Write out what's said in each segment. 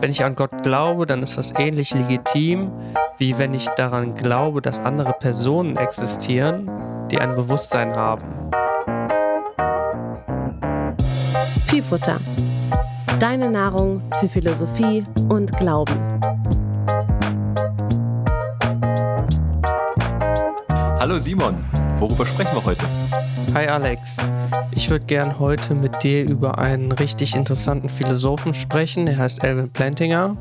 Wenn ich an Gott glaube, dann ist das ähnlich legitim, wie wenn ich daran glaube, dass andere Personen existieren, die ein Bewusstsein haben. Vielfutter. Deine Nahrung für Philosophie und Glauben. Hallo Simon, worüber sprechen wir heute? Hi Alex, ich würde gern heute mit dir über einen richtig interessanten Philosophen sprechen. Er heißt Alvin Plantinger.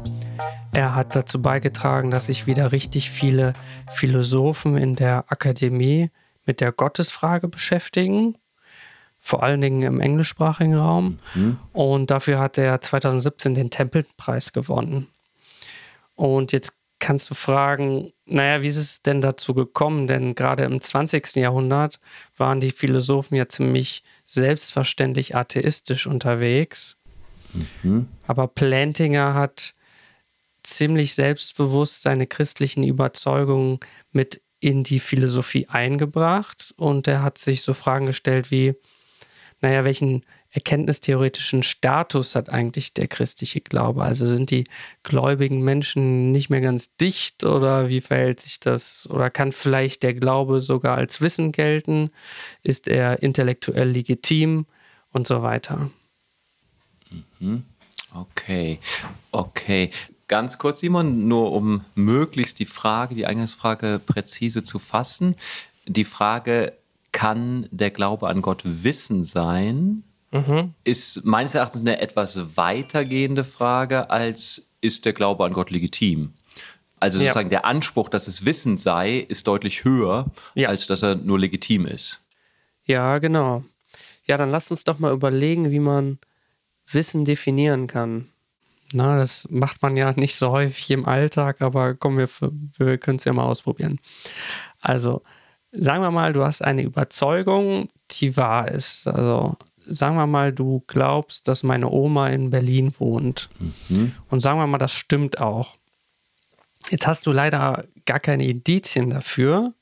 Er hat dazu beigetragen, dass sich wieder richtig viele Philosophen in der Akademie mit der Gottesfrage beschäftigen. Vor allen Dingen im englischsprachigen Raum. Mhm. Und dafür hat er 2017 den Templeton-Preis gewonnen. Und jetzt kannst du fragen, naja, wie ist es denn dazu gekommen? Denn gerade im 20. Jahrhundert waren die Philosophen ja ziemlich selbstverständlich atheistisch unterwegs. Mhm. Aber Plantinger hat ziemlich selbstbewusst seine christlichen Überzeugungen mit in die Philosophie eingebracht und er hat sich so Fragen gestellt wie, naja, welchen erkenntnistheoretischen Status hat eigentlich der christliche Glaube? Also sind die gläubigen Menschen nicht mehr ganz dicht oder wie verhält sich das? Oder kann vielleicht der Glaube sogar als Wissen gelten? Ist er intellektuell legitim und so weiter? Mhm. Okay, okay. Ganz kurz, Simon, nur um möglichst die Frage, die Eingangsfrage präzise zu fassen. Die Frage, kann der Glaube an Gott Wissen sein? Mhm. ist meines Erachtens eine etwas weitergehende Frage als ist der Glaube an Gott legitim? Also sozusagen ja. der Anspruch, dass es Wissen sei, ist deutlich höher, ja. als dass er nur legitim ist. Ja, genau. Ja, dann lasst uns doch mal überlegen, wie man Wissen definieren kann. Na, das macht man ja nicht so häufig im Alltag, aber komm, wir, wir können es ja mal ausprobieren. Also, sagen wir mal, du hast eine Überzeugung, die wahr ist. Also, sagen wir mal, du glaubst, dass meine Oma in Berlin wohnt. Mhm. Und sagen wir mal, das stimmt auch. Jetzt hast du leider gar keine Indizien dafür.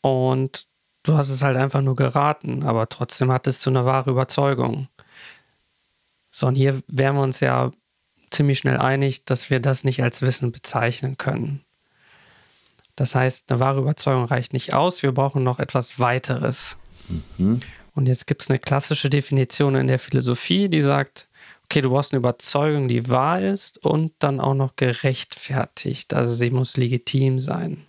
Und du hast es halt einfach nur geraten, aber trotzdem hattest du eine wahre Überzeugung. So, und hier wären wir uns ja ziemlich schnell einig, dass wir das nicht als Wissen bezeichnen können. Das heißt, eine wahre Überzeugung reicht nicht aus, wir brauchen noch etwas weiteres. Mhm. Und jetzt gibt es eine klassische Definition in der Philosophie, die sagt, okay, du brauchst eine Überzeugung, die wahr ist und dann auch noch gerechtfertigt. Also sie muss legitim sein.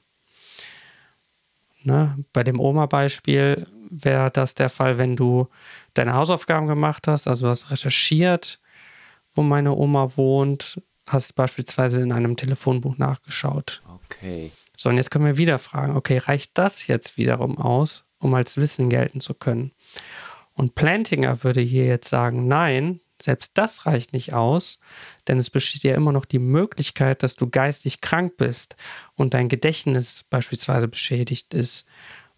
Ne? Bei dem Oma-Beispiel wäre das der Fall, wenn du deine Hausaufgaben gemacht hast, also du hast recherchiert, wo meine Oma wohnt, hast beispielsweise in einem Telefonbuch nachgeschaut. Okay. So, und jetzt können wir wieder fragen, okay, reicht das jetzt wiederum aus, um als Wissen gelten zu können? Und Plantinger würde hier jetzt sagen, nein, selbst das reicht nicht aus, denn es besteht ja immer noch die Möglichkeit, dass du geistig krank bist und dein Gedächtnis beispielsweise beschädigt ist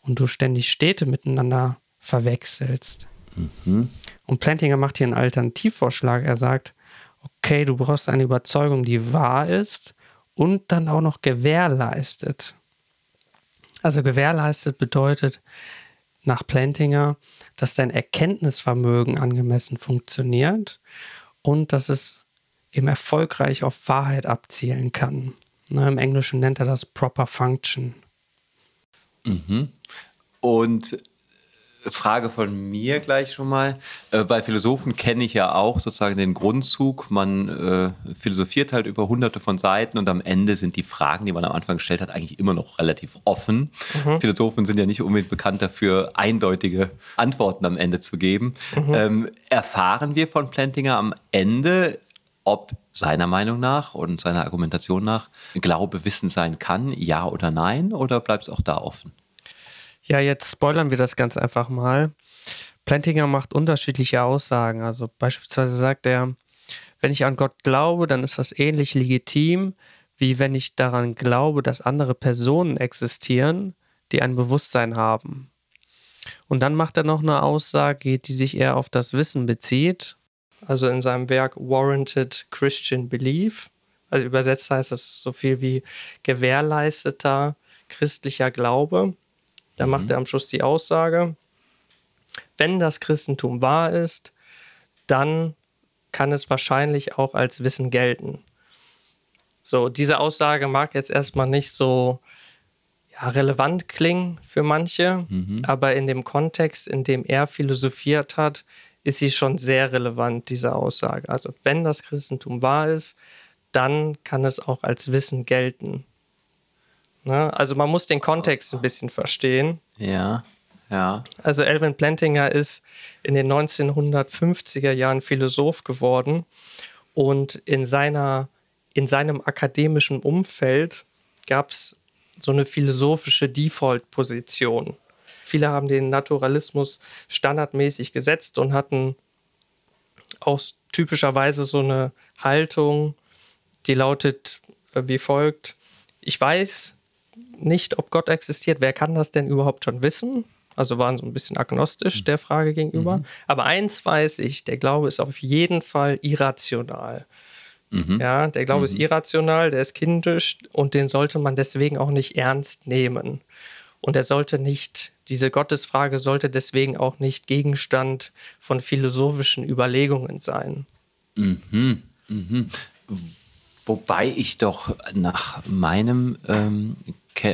und du ständig Städte miteinander verwechselst. Mhm. Und Plantinger macht hier einen Alternativvorschlag. Er sagt, okay, du brauchst eine Überzeugung, die wahr ist und dann auch noch gewährleistet. Also gewährleistet bedeutet nach Plantinger, dass dein Erkenntnisvermögen angemessen funktioniert und dass es eben erfolgreich auf Wahrheit abzielen kann. Ne, Im Englischen nennt er das Proper Function. Mhm. Und Frage von mir gleich schon mal. Äh, bei Philosophen kenne ich ja auch sozusagen den Grundzug. Man äh, philosophiert halt über hunderte von Seiten und am Ende sind die Fragen, die man am Anfang gestellt hat, eigentlich immer noch relativ offen. Mhm. Philosophen sind ja nicht unbedingt bekannt dafür, eindeutige Antworten am Ende zu geben. Mhm. Ähm, erfahren wir von Plantinger am Ende, ob seiner Meinung nach und seiner Argumentation nach Glaube Wissen sein kann, ja oder nein, oder bleibt es auch da offen? Ja, jetzt spoilern wir das ganz einfach mal. Plantinger macht unterschiedliche Aussagen. Also beispielsweise sagt er, wenn ich an Gott glaube, dann ist das ähnlich legitim, wie wenn ich daran glaube, dass andere Personen existieren, die ein Bewusstsein haben. Und dann macht er noch eine Aussage, die sich eher auf das Wissen bezieht. Also in seinem Werk Warranted Christian Belief. Also übersetzt heißt das so viel wie gewährleisteter christlicher Glaube. Da mhm. macht er am Schluss die Aussage, wenn das Christentum wahr ist, dann kann es wahrscheinlich auch als Wissen gelten. So, diese Aussage mag jetzt erstmal nicht so ja, relevant klingen für manche, mhm. aber in dem Kontext, in dem er philosophiert hat, ist sie schon sehr relevant, diese Aussage. Also wenn das Christentum wahr ist, dann kann es auch als Wissen gelten. Ne? Also man muss den Kontext ein bisschen verstehen. Ja, ja. Also Elvin Plantinger ist in den 1950er Jahren Philosoph geworden und in, seiner, in seinem akademischen Umfeld gab es so eine philosophische Default-Position. Viele haben den Naturalismus standardmäßig gesetzt und hatten auch typischerweise so eine Haltung, die lautet äh, wie folgt. Ich weiß nicht, ob Gott existiert. Wer kann das denn überhaupt schon wissen? Also waren so ein bisschen agnostisch der Frage gegenüber. Mhm. Aber eins weiß ich, der Glaube ist auf jeden Fall irrational. Mhm. Ja, der Glaube mhm. ist irrational, der ist kindisch und den sollte man deswegen auch nicht ernst nehmen. Und er sollte nicht, diese Gottesfrage sollte deswegen auch nicht Gegenstand von philosophischen Überlegungen sein. Mhm. Mhm. Wobei ich doch nach meinem ähm,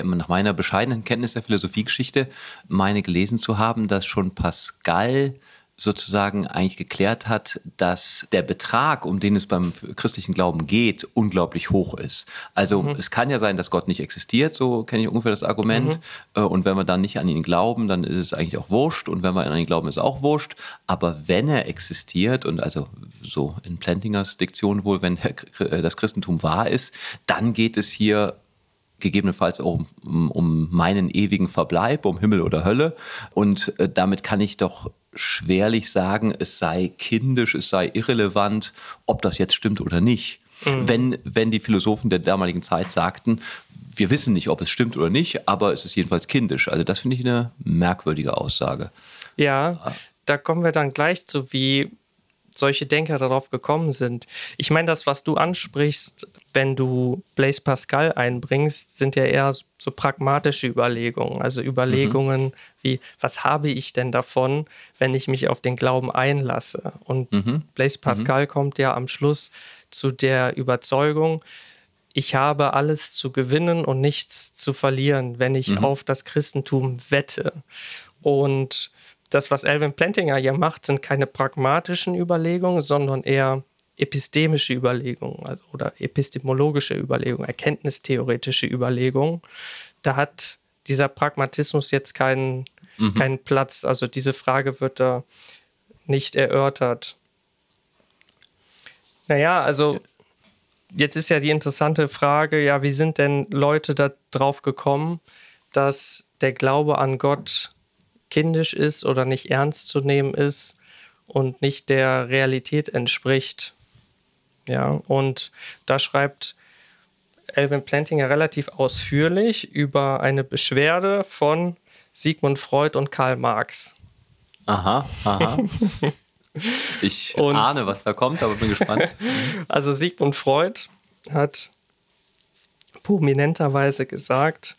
nach meiner bescheidenen Kenntnis der Philosophiegeschichte meine gelesen zu haben, dass schon Pascal sozusagen eigentlich geklärt hat, dass der Betrag, um den es beim christlichen Glauben geht, unglaublich hoch ist. Also mhm. es kann ja sein, dass Gott nicht existiert, so kenne ich ungefähr das Argument. Mhm. Äh, und wenn wir dann nicht an ihn glauben, dann ist es eigentlich auch wurscht. Und wenn wir an ihn glauben, ist es auch wurscht. Aber wenn er existiert, und also so in Plantingers Diktion wohl, wenn der, äh, das Christentum wahr ist, dann geht es hier gegebenenfalls auch um, um, meinen ewigen Verbleib, um Himmel oder Hölle. Und äh, damit kann ich doch schwerlich sagen, es sei kindisch, es sei irrelevant, ob das jetzt stimmt oder nicht. Mhm. Wenn, wenn die Philosophen der damaligen Zeit sagten, wir wissen nicht, ob es stimmt oder nicht, aber es ist jedenfalls kindisch. Also das finde ich eine merkwürdige Aussage. Ja, da kommen wir dann gleich zu, wie solche Denker darauf gekommen sind. Ich meine, das, was du ansprichst, wenn du Blaise Pascal einbringst, sind ja eher so pragmatische Überlegungen. Also Überlegungen mhm. wie, was habe ich denn davon, wenn ich mich auf den Glauben einlasse? Und mhm. Blaise mhm. Pascal mhm. kommt ja am Schluss zu der Überzeugung, ich habe alles zu gewinnen und nichts zu verlieren, wenn ich mhm. auf das Christentum wette. Und das, was Alvin Plantinger hier macht, sind keine pragmatischen Überlegungen, sondern eher epistemische Überlegungen also, oder epistemologische Überlegungen, erkenntnistheoretische Überlegungen. Da hat dieser Pragmatismus jetzt keinen, mhm. keinen Platz. Also diese Frage wird da nicht erörtert. Naja, also jetzt ist ja die interessante Frage, ja, wie sind denn Leute darauf gekommen, dass der Glaube an Gott kindisch ist oder nicht ernst zu nehmen ist und nicht der Realität entspricht. Ja, und da schreibt Elvin Plantinger relativ ausführlich über eine Beschwerde von Sigmund Freud und Karl Marx. Aha, aha. Ich und, ahne, was da kommt, aber bin gespannt. Also Sigmund Freud hat prominenterweise gesagt,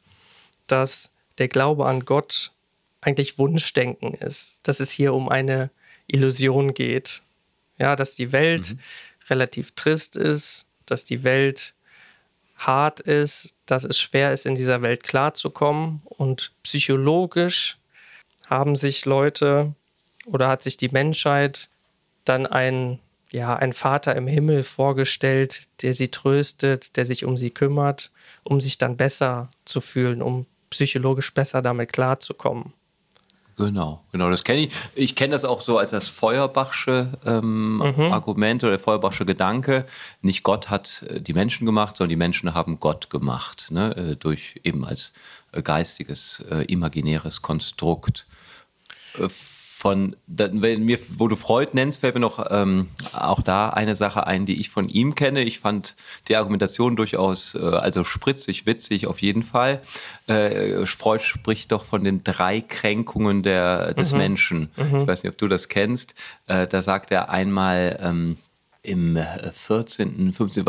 dass der Glaube an Gott eigentlich Wunschdenken ist, dass es hier um eine Illusion geht. Ja, dass die Welt mhm. relativ trist ist, dass die Welt hart ist, dass es schwer ist, in dieser Welt klarzukommen. Und psychologisch haben sich Leute oder hat sich die Menschheit dann ein, ja, ein Vater im Himmel vorgestellt, der sie tröstet, der sich um sie kümmert, um sich dann besser zu fühlen, um psychologisch besser damit klarzukommen. Genau, genau, das kenne ich. Ich kenne das auch so als das Feuerbachsche ähm, mhm. Argument oder der Feuerbachsche Gedanke. Nicht Gott hat äh, die Menschen gemacht, sondern die Menschen haben Gott gemacht, ne? Äh, durch eben als äh, geistiges, äh, imaginäres Konstrukt. Äh, von, wenn mir, wo du Freud nennst, fällt mir noch ähm, auch da eine Sache ein, die ich von ihm kenne. Ich fand die Argumentation durchaus, äh, also spritzig, witzig auf jeden Fall. Äh, Freud spricht doch von den drei Kränkungen der, des mhm. Menschen. Mhm. Ich weiß nicht, ob du das kennst. Äh, da sagt er einmal ähm, im 14., 15.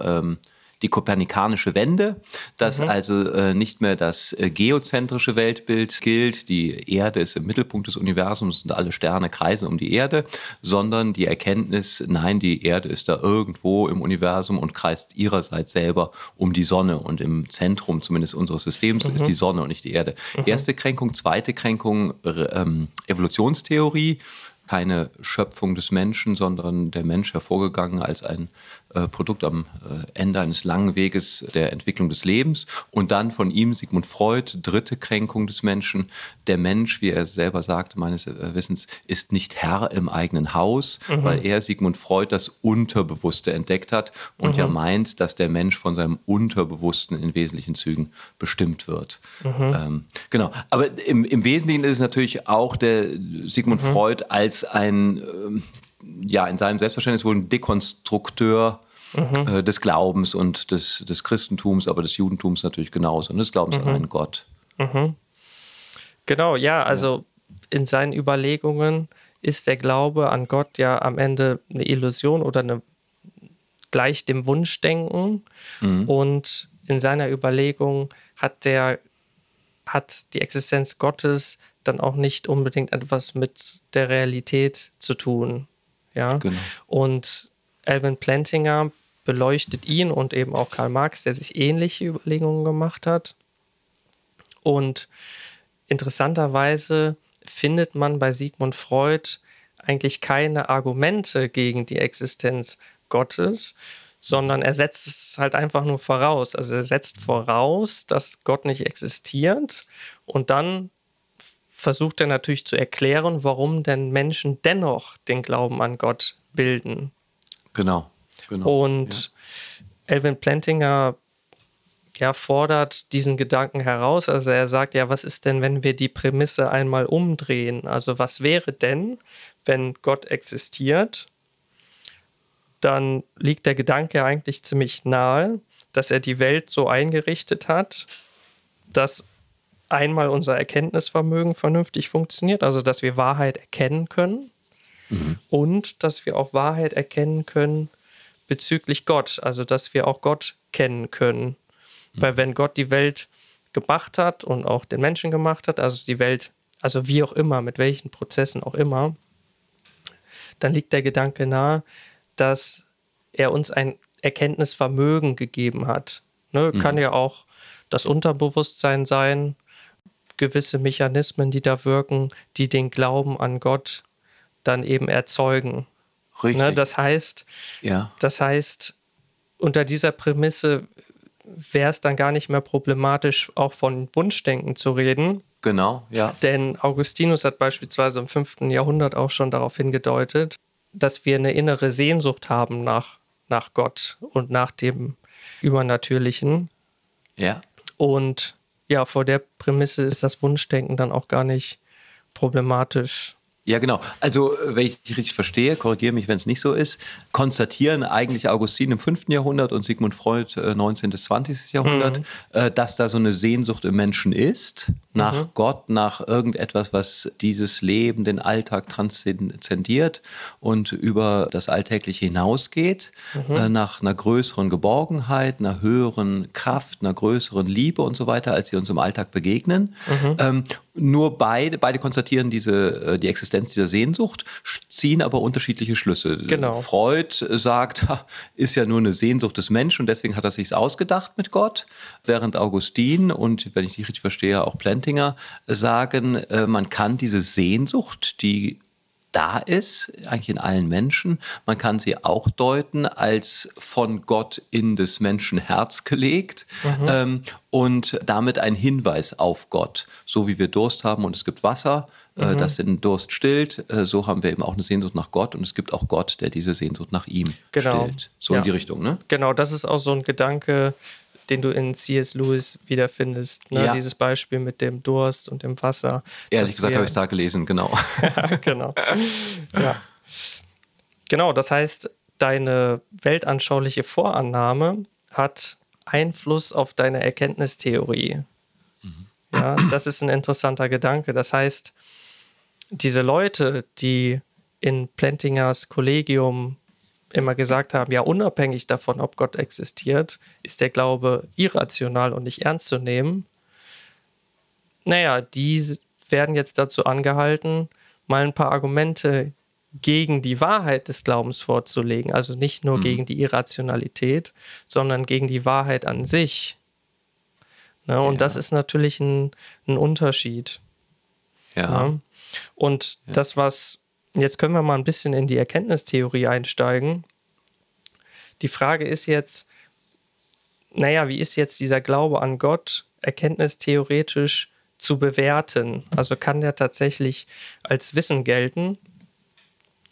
Ähm, die kopernikanische Wende, dass mhm. also äh, nicht mehr das äh, geozentrische Weltbild gilt, die Erde ist im Mittelpunkt des Universums und alle Sterne kreisen um die Erde, sondern die Erkenntnis, nein, die Erde ist da irgendwo im Universum und kreist ihrerseits selber um die Sonne und im Zentrum zumindest unseres Systems mhm. ist die Sonne und nicht die Erde. Mhm. Erste Kränkung, zweite Kränkung, ähm, Evolutionstheorie keine Schöpfung des Menschen, sondern der Mensch hervorgegangen als ein äh, Produkt am äh, Ende eines langen Weges der Entwicklung des Lebens und dann von ihm Sigmund Freud, dritte Kränkung des Menschen. Der Mensch, wie er selber sagte, meines äh, Wissens, ist nicht Herr im eigenen Haus, mhm. weil er Sigmund Freud das Unterbewusste entdeckt hat und mhm. ja meint, dass der Mensch von seinem Unterbewussten in wesentlichen Zügen bestimmt wird. Mhm. Ähm, genau, aber im, im Wesentlichen ist es natürlich auch der Sigmund mhm. Freud als ein ähm, ja, in seinem Selbstverständnis wohl ein Dekonstrukteur mhm. äh, des Glaubens und des, des Christentums, aber des Judentums natürlich genauso und des Glaubens mhm. an einen Gott. Mhm. Genau, ja, also in seinen Überlegungen ist der Glaube an Gott ja am Ende eine Illusion oder eine gleich dem Wunschdenken. Mhm. Und in seiner Überlegung hat der hat die Existenz Gottes dann auch nicht unbedingt etwas mit der Realität zu tun. Ja? Genau. Und Alvin Plantinger beleuchtet ihn und eben auch Karl Marx, der sich ähnliche Überlegungen gemacht hat. Und interessanterweise findet man bei Sigmund Freud eigentlich keine Argumente gegen die Existenz Gottes, sondern er setzt es halt einfach nur voraus. Also er setzt voraus, dass Gott nicht existiert und dann versucht er natürlich zu erklären, warum denn Menschen dennoch den Glauben an Gott bilden. Genau. genau und ja. Elvin Plantinger ja, fordert diesen Gedanken heraus. Also er sagt, ja, was ist denn, wenn wir die Prämisse einmal umdrehen? Also was wäre denn, wenn Gott existiert? Dann liegt der Gedanke eigentlich ziemlich nahe, dass er die Welt so eingerichtet hat, dass einmal unser Erkenntnisvermögen vernünftig funktioniert, also dass wir Wahrheit erkennen können mhm. und dass wir auch Wahrheit erkennen können bezüglich Gott, also dass wir auch Gott kennen können. Mhm. Weil wenn Gott die Welt gemacht hat und auch den Menschen gemacht hat, also die Welt, also wie auch immer, mit welchen Prozessen auch immer, dann liegt der Gedanke nahe, dass er uns ein Erkenntnisvermögen gegeben hat. Ne? Mhm. Kann ja auch das Unterbewusstsein sein, gewisse Mechanismen, die da wirken, die den Glauben an Gott dann eben erzeugen. Richtig. Ne, das heißt, ja. das heißt, unter dieser Prämisse wäre es dann gar nicht mehr problematisch, auch von Wunschdenken zu reden. Genau, ja. Denn Augustinus hat beispielsweise im 5. Jahrhundert auch schon darauf hingedeutet, dass wir eine innere Sehnsucht haben nach, nach Gott und nach dem Übernatürlichen. Ja. Und ja, vor der Prämisse ist das Wunschdenken dann auch gar nicht problematisch. Ja, genau. Also, wenn ich dich richtig verstehe, korrigiere mich, wenn es nicht so ist, konstatieren eigentlich Augustin im 5. Jahrhundert und Sigmund Freud äh, 19. bis 20. Jahrhundert, mhm. äh, dass da so eine Sehnsucht im Menschen ist, nach mhm. Gott, nach irgendetwas, was dieses Leben, den Alltag transzendiert und über das Alltägliche hinausgeht, mhm. äh, nach einer größeren Geborgenheit, einer höheren Kraft, einer größeren Liebe und so weiter, als sie uns im Alltag begegnen. Mhm. Ähm, nur beide, beide konstatieren diese, äh, die Existenz dieser Sehnsucht, ziehen aber unterschiedliche Schlüsse. Genau. Freud sagt, ist ja nur eine Sehnsucht des Menschen und deswegen hat er sich ausgedacht mit Gott, während Augustin und, wenn ich dich richtig verstehe, auch Plantinger sagen, äh, man kann diese Sehnsucht, die da ist, eigentlich in allen Menschen. Man kann sie auch deuten als von Gott in des Menschen Herz gelegt mhm. ähm, und damit ein Hinweis auf Gott. So wie wir Durst haben und es gibt Wasser, mhm. das den Durst stillt, äh, so haben wir eben auch eine Sehnsucht nach Gott und es gibt auch Gott, der diese Sehnsucht nach ihm genau. stillt. So ja. in die Richtung, ne? Genau, das ist auch so ein Gedanke, den du in C.S. Lewis wiederfindest. Ne? Ja. Dieses Beispiel mit dem Durst und dem Wasser. Ehrlich gesagt habe ich es da gelesen, genau. genau. Ja. Genau, das heißt, deine weltanschauliche Vorannahme hat Einfluss auf deine Erkenntnistheorie. Mhm. Ja, das ist ein interessanter Gedanke. Das heißt, diese Leute, die in Plantingers Kollegium immer gesagt haben, ja, unabhängig davon, ob Gott existiert, ist der Glaube irrational und nicht ernst zu nehmen. Naja, die werden jetzt dazu angehalten, mal ein paar Argumente gegen die Wahrheit des Glaubens vorzulegen. Also nicht nur mhm. gegen die Irrationalität, sondern gegen die Wahrheit an sich. Ne, und ja. das ist natürlich ein, ein Unterschied. Ja. Ne? Und ja. das, was, jetzt können wir mal ein bisschen in die Erkenntnistheorie einsteigen. Die Frage ist jetzt, naja, wie ist jetzt dieser Glaube an Gott erkenntnistheoretisch zu bewerten? Also kann der tatsächlich als Wissen gelten?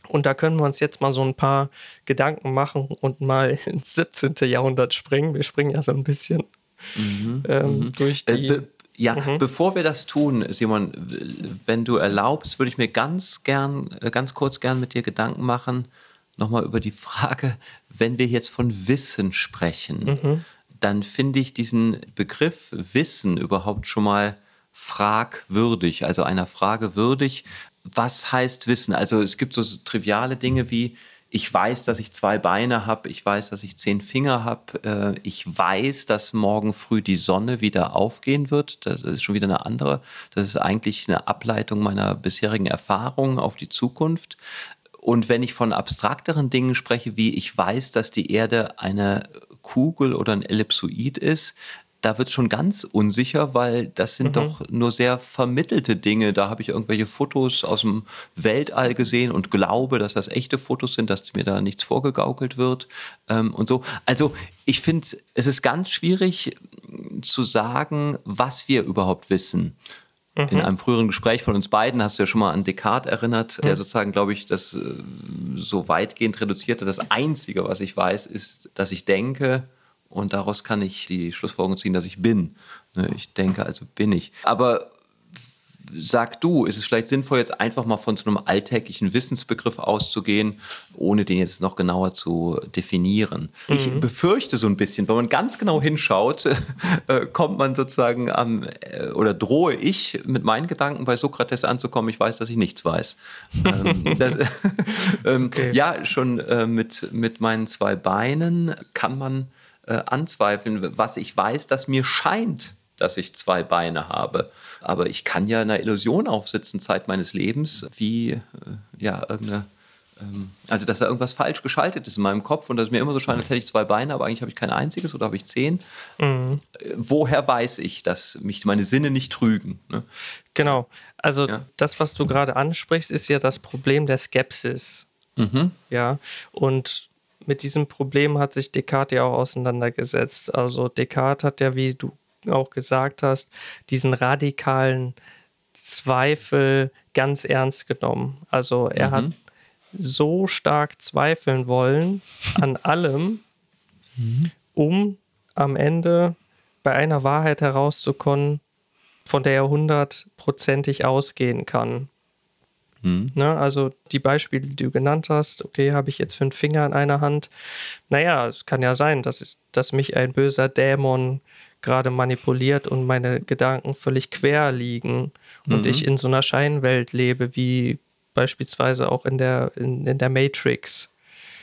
Und da können wir uns jetzt mal so ein paar Gedanken machen und mal ins 17. Jahrhundert springen. Wir springen ja so ein bisschen mhm, ähm, mhm. durch äh, die. Äh, ja, mhm. bevor wir das tun, Simon, wenn du erlaubst, würde ich mir ganz gern, äh, ganz kurz gern mit dir Gedanken machen, nochmal über die Frage, wenn wir jetzt von Wissen sprechen, mhm. dann finde ich diesen Begriff Wissen überhaupt schon mal fragwürdig, also einer Frage würdig. Was heißt Wissen? Also es gibt so triviale Dinge wie, ich weiß, dass ich zwei Beine habe, ich weiß, dass ich zehn Finger habe, äh, ich weiß, dass morgen früh die Sonne wieder aufgehen wird. Das ist schon wieder eine andere. Das ist eigentlich eine Ableitung meiner bisherigen Erfahrungen auf die Zukunft. Und wenn ich von abstrakteren Dingen spreche, wie ich weiß, dass die Erde eine Kugel oder ein Ellipsoid ist, da wird es schon ganz unsicher, weil das sind mhm. doch nur sehr vermittelte Dinge. Da habe ich irgendwelche Fotos aus dem Weltall gesehen und glaube, dass das echte Fotos sind, dass mir da nichts vorgegaukelt wird ähm, und so. Also ich finde, es ist ganz schwierig zu sagen, was wir überhaupt wissen. Mhm. In einem früheren Gespräch von uns beiden hast du ja schon mal an Descartes erinnert, mhm. der sozusagen, glaube ich, das äh, so weitgehend reduzierte. Das Einzige, was ich weiß, ist, dass ich denke, und daraus kann ich die Schlussfolgerung ziehen, dass ich bin. Ne, ich denke, also bin ich. Aber sag du, ist es vielleicht sinnvoll, jetzt einfach mal von so einem alltäglichen Wissensbegriff auszugehen, ohne den jetzt noch genauer zu definieren? Mhm. Ich befürchte so ein bisschen, wenn man ganz genau hinschaut, äh, kommt man sozusagen am, äh, oder drohe ich mit meinen Gedanken bei Sokrates anzukommen, ich weiß, dass ich nichts weiß. ähm, das, ähm, okay. Ja, schon äh, mit, mit meinen zwei Beinen kann man äh, anzweifeln, was ich weiß, dass mir scheint, dass ich zwei Beine habe. Aber ich kann ja eine Illusion aufsitzen, Zeit meines Lebens, wie äh, ja, irgendeine ähm, also, dass da irgendwas falsch geschaltet ist in meinem Kopf und dass mir immer so scheint, als hätte ich zwei Beine, aber eigentlich habe ich kein einziges oder habe ich zehn. Mhm. Äh, woher weiß ich, dass mich meine Sinne nicht trügen? Ne? Genau. Also, ja. das, was du gerade ansprichst, ist ja das Problem der Skepsis. Mhm. Ja. Und mit diesem Problem hat sich Descartes ja auch auseinandergesetzt. Also Descartes hat ja, wie du auch gesagt hast, diesen radikalen Zweifel ganz ernst genommen. Also er mhm. hat so stark zweifeln wollen an allem, mhm. um am Ende bei einer Wahrheit herauszukommen, von der er hundertprozentig ausgehen kann. Mhm. Ne, also die Beispiele, die du genannt hast, okay, habe ich jetzt fünf Finger in einer Hand. Naja, es kann ja sein, dass, es, dass mich ein böser Dämon gerade manipuliert und meine Gedanken völlig quer liegen mhm. und ich in so einer Scheinwelt lebe, wie beispielsweise auch in der, in, in der Matrix,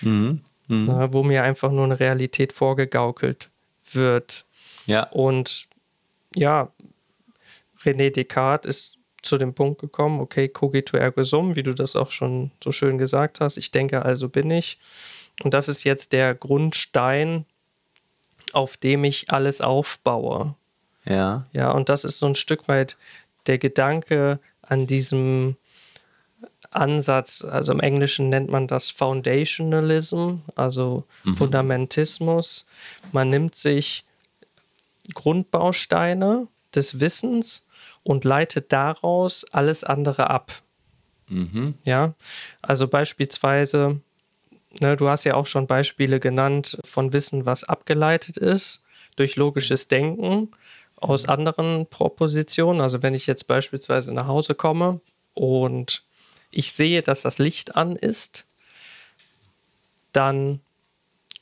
mhm. Mhm. Ne, wo mir einfach nur eine Realität vorgegaukelt wird. Ja. Und ja, René Descartes ist zu dem Punkt gekommen, okay, cogito ergo sum, wie du das auch schon so schön gesagt hast. Ich denke, also bin ich. Und das ist jetzt der Grundstein, auf dem ich alles aufbaue. Ja. Ja, und das ist so ein Stück weit der Gedanke an diesem Ansatz, also im Englischen nennt man das Foundationalism, also mhm. Fundamentismus. Man nimmt sich Grundbausteine des Wissens und leitet daraus alles andere ab. Mhm. Ja, also beispielsweise, ne, du hast ja auch schon Beispiele genannt von Wissen, was abgeleitet ist durch logisches Denken aus anderen Propositionen. Also wenn ich jetzt beispielsweise nach Hause komme und ich sehe, dass das Licht an ist, dann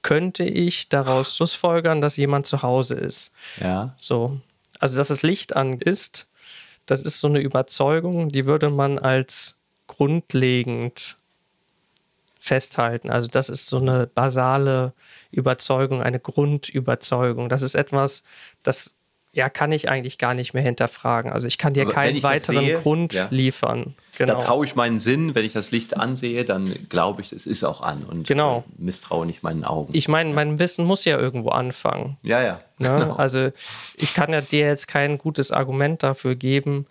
könnte ich daraus schlussfolgern, dass jemand zu Hause ist. Ja. So. Also, dass das Licht an ist, das ist so eine Überzeugung, die würde man als grundlegend festhalten. Also das ist so eine basale Überzeugung, eine Grundüberzeugung. Das ist etwas, das ja, kann ich eigentlich gar nicht mehr hinterfragen. Also ich kann dir Aber keinen weiteren sehe, Grund ja. liefern. Genau. Da traue ich meinen Sinn, wenn ich das Licht ansehe, dann glaube ich, es ist auch an und genau. misstraue nicht meinen Augen. Ich meine, mein Wissen muss ja irgendwo anfangen. Ja, ja. Ne? Genau. Also ich kann ja dir jetzt kein gutes Argument dafür geben,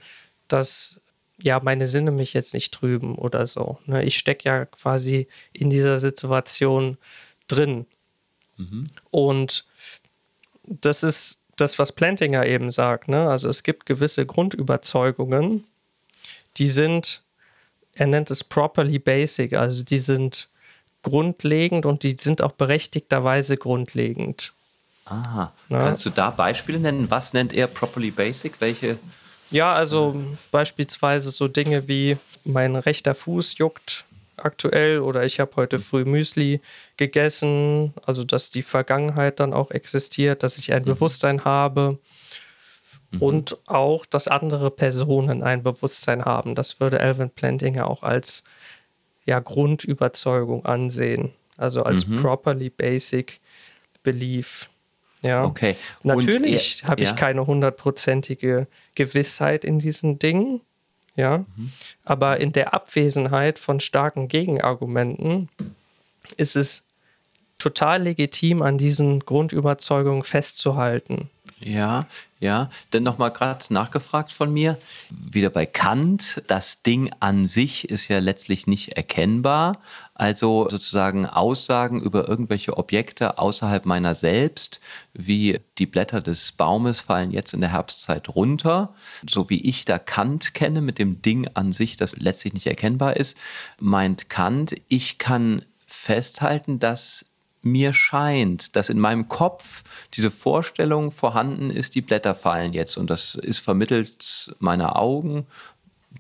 dass ja meine Sinne mich jetzt nicht trüben oder so. Ne? Ich stecke ja quasi in dieser Situation drin. Mhm. Und das ist das, was Plantinger eben sagt. Ne? Also es gibt gewisse Grundüberzeugungen, die sind, er nennt es properly basic, also die sind grundlegend und die sind auch berechtigterweise grundlegend. Aha. Ne? Kannst du da Beispiele nennen? Was nennt er properly basic? Welche? Ja, also beispielsweise so Dinge wie mein rechter Fuß juckt aktuell oder ich habe heute früh Müsli gegessen, also dass die Vergangenheit dann auch existiert, dass ich ein mhm. Bewusstsein habe mhm. und auch, dass andere Personen ein Bewusstsein haben. Das würde Alvin Plantinger auch als ja, Grundüberzeugung ansehen, also als mhm. properly basic belief. Ja. Okay. Natürlich habe ich ja. keine hundertprozentige Gewissheit in diesen Dingen ja. Mhm. Aber in der Abwesenheit von starken Gegenargumenten ist es total legitim, an diesen Grundüberzeugungen festzuhalten. Ja, ja. Denn nochmal gerade nachgefragt von mir, wieder bei Kant, das Ding an sich ist ja letztlich nicht erkennbar. Also sozusagen Aussagen über irgendwelche Objekte außerhalb meiner selbst, wie die Blätter des Baumes fallen jetzt in der Herbstzeit runter, so wie ich da Kant kenne mit dem Ding an sich, das letztlich nicht erkennbar ist, meint Kant, ich kann festhalten, dass mir scheint, dass in meinem Kopf diese Vorstellung vorhanden ist, die Blätter fallen jetzt und das ist vermittelt meiner Augen,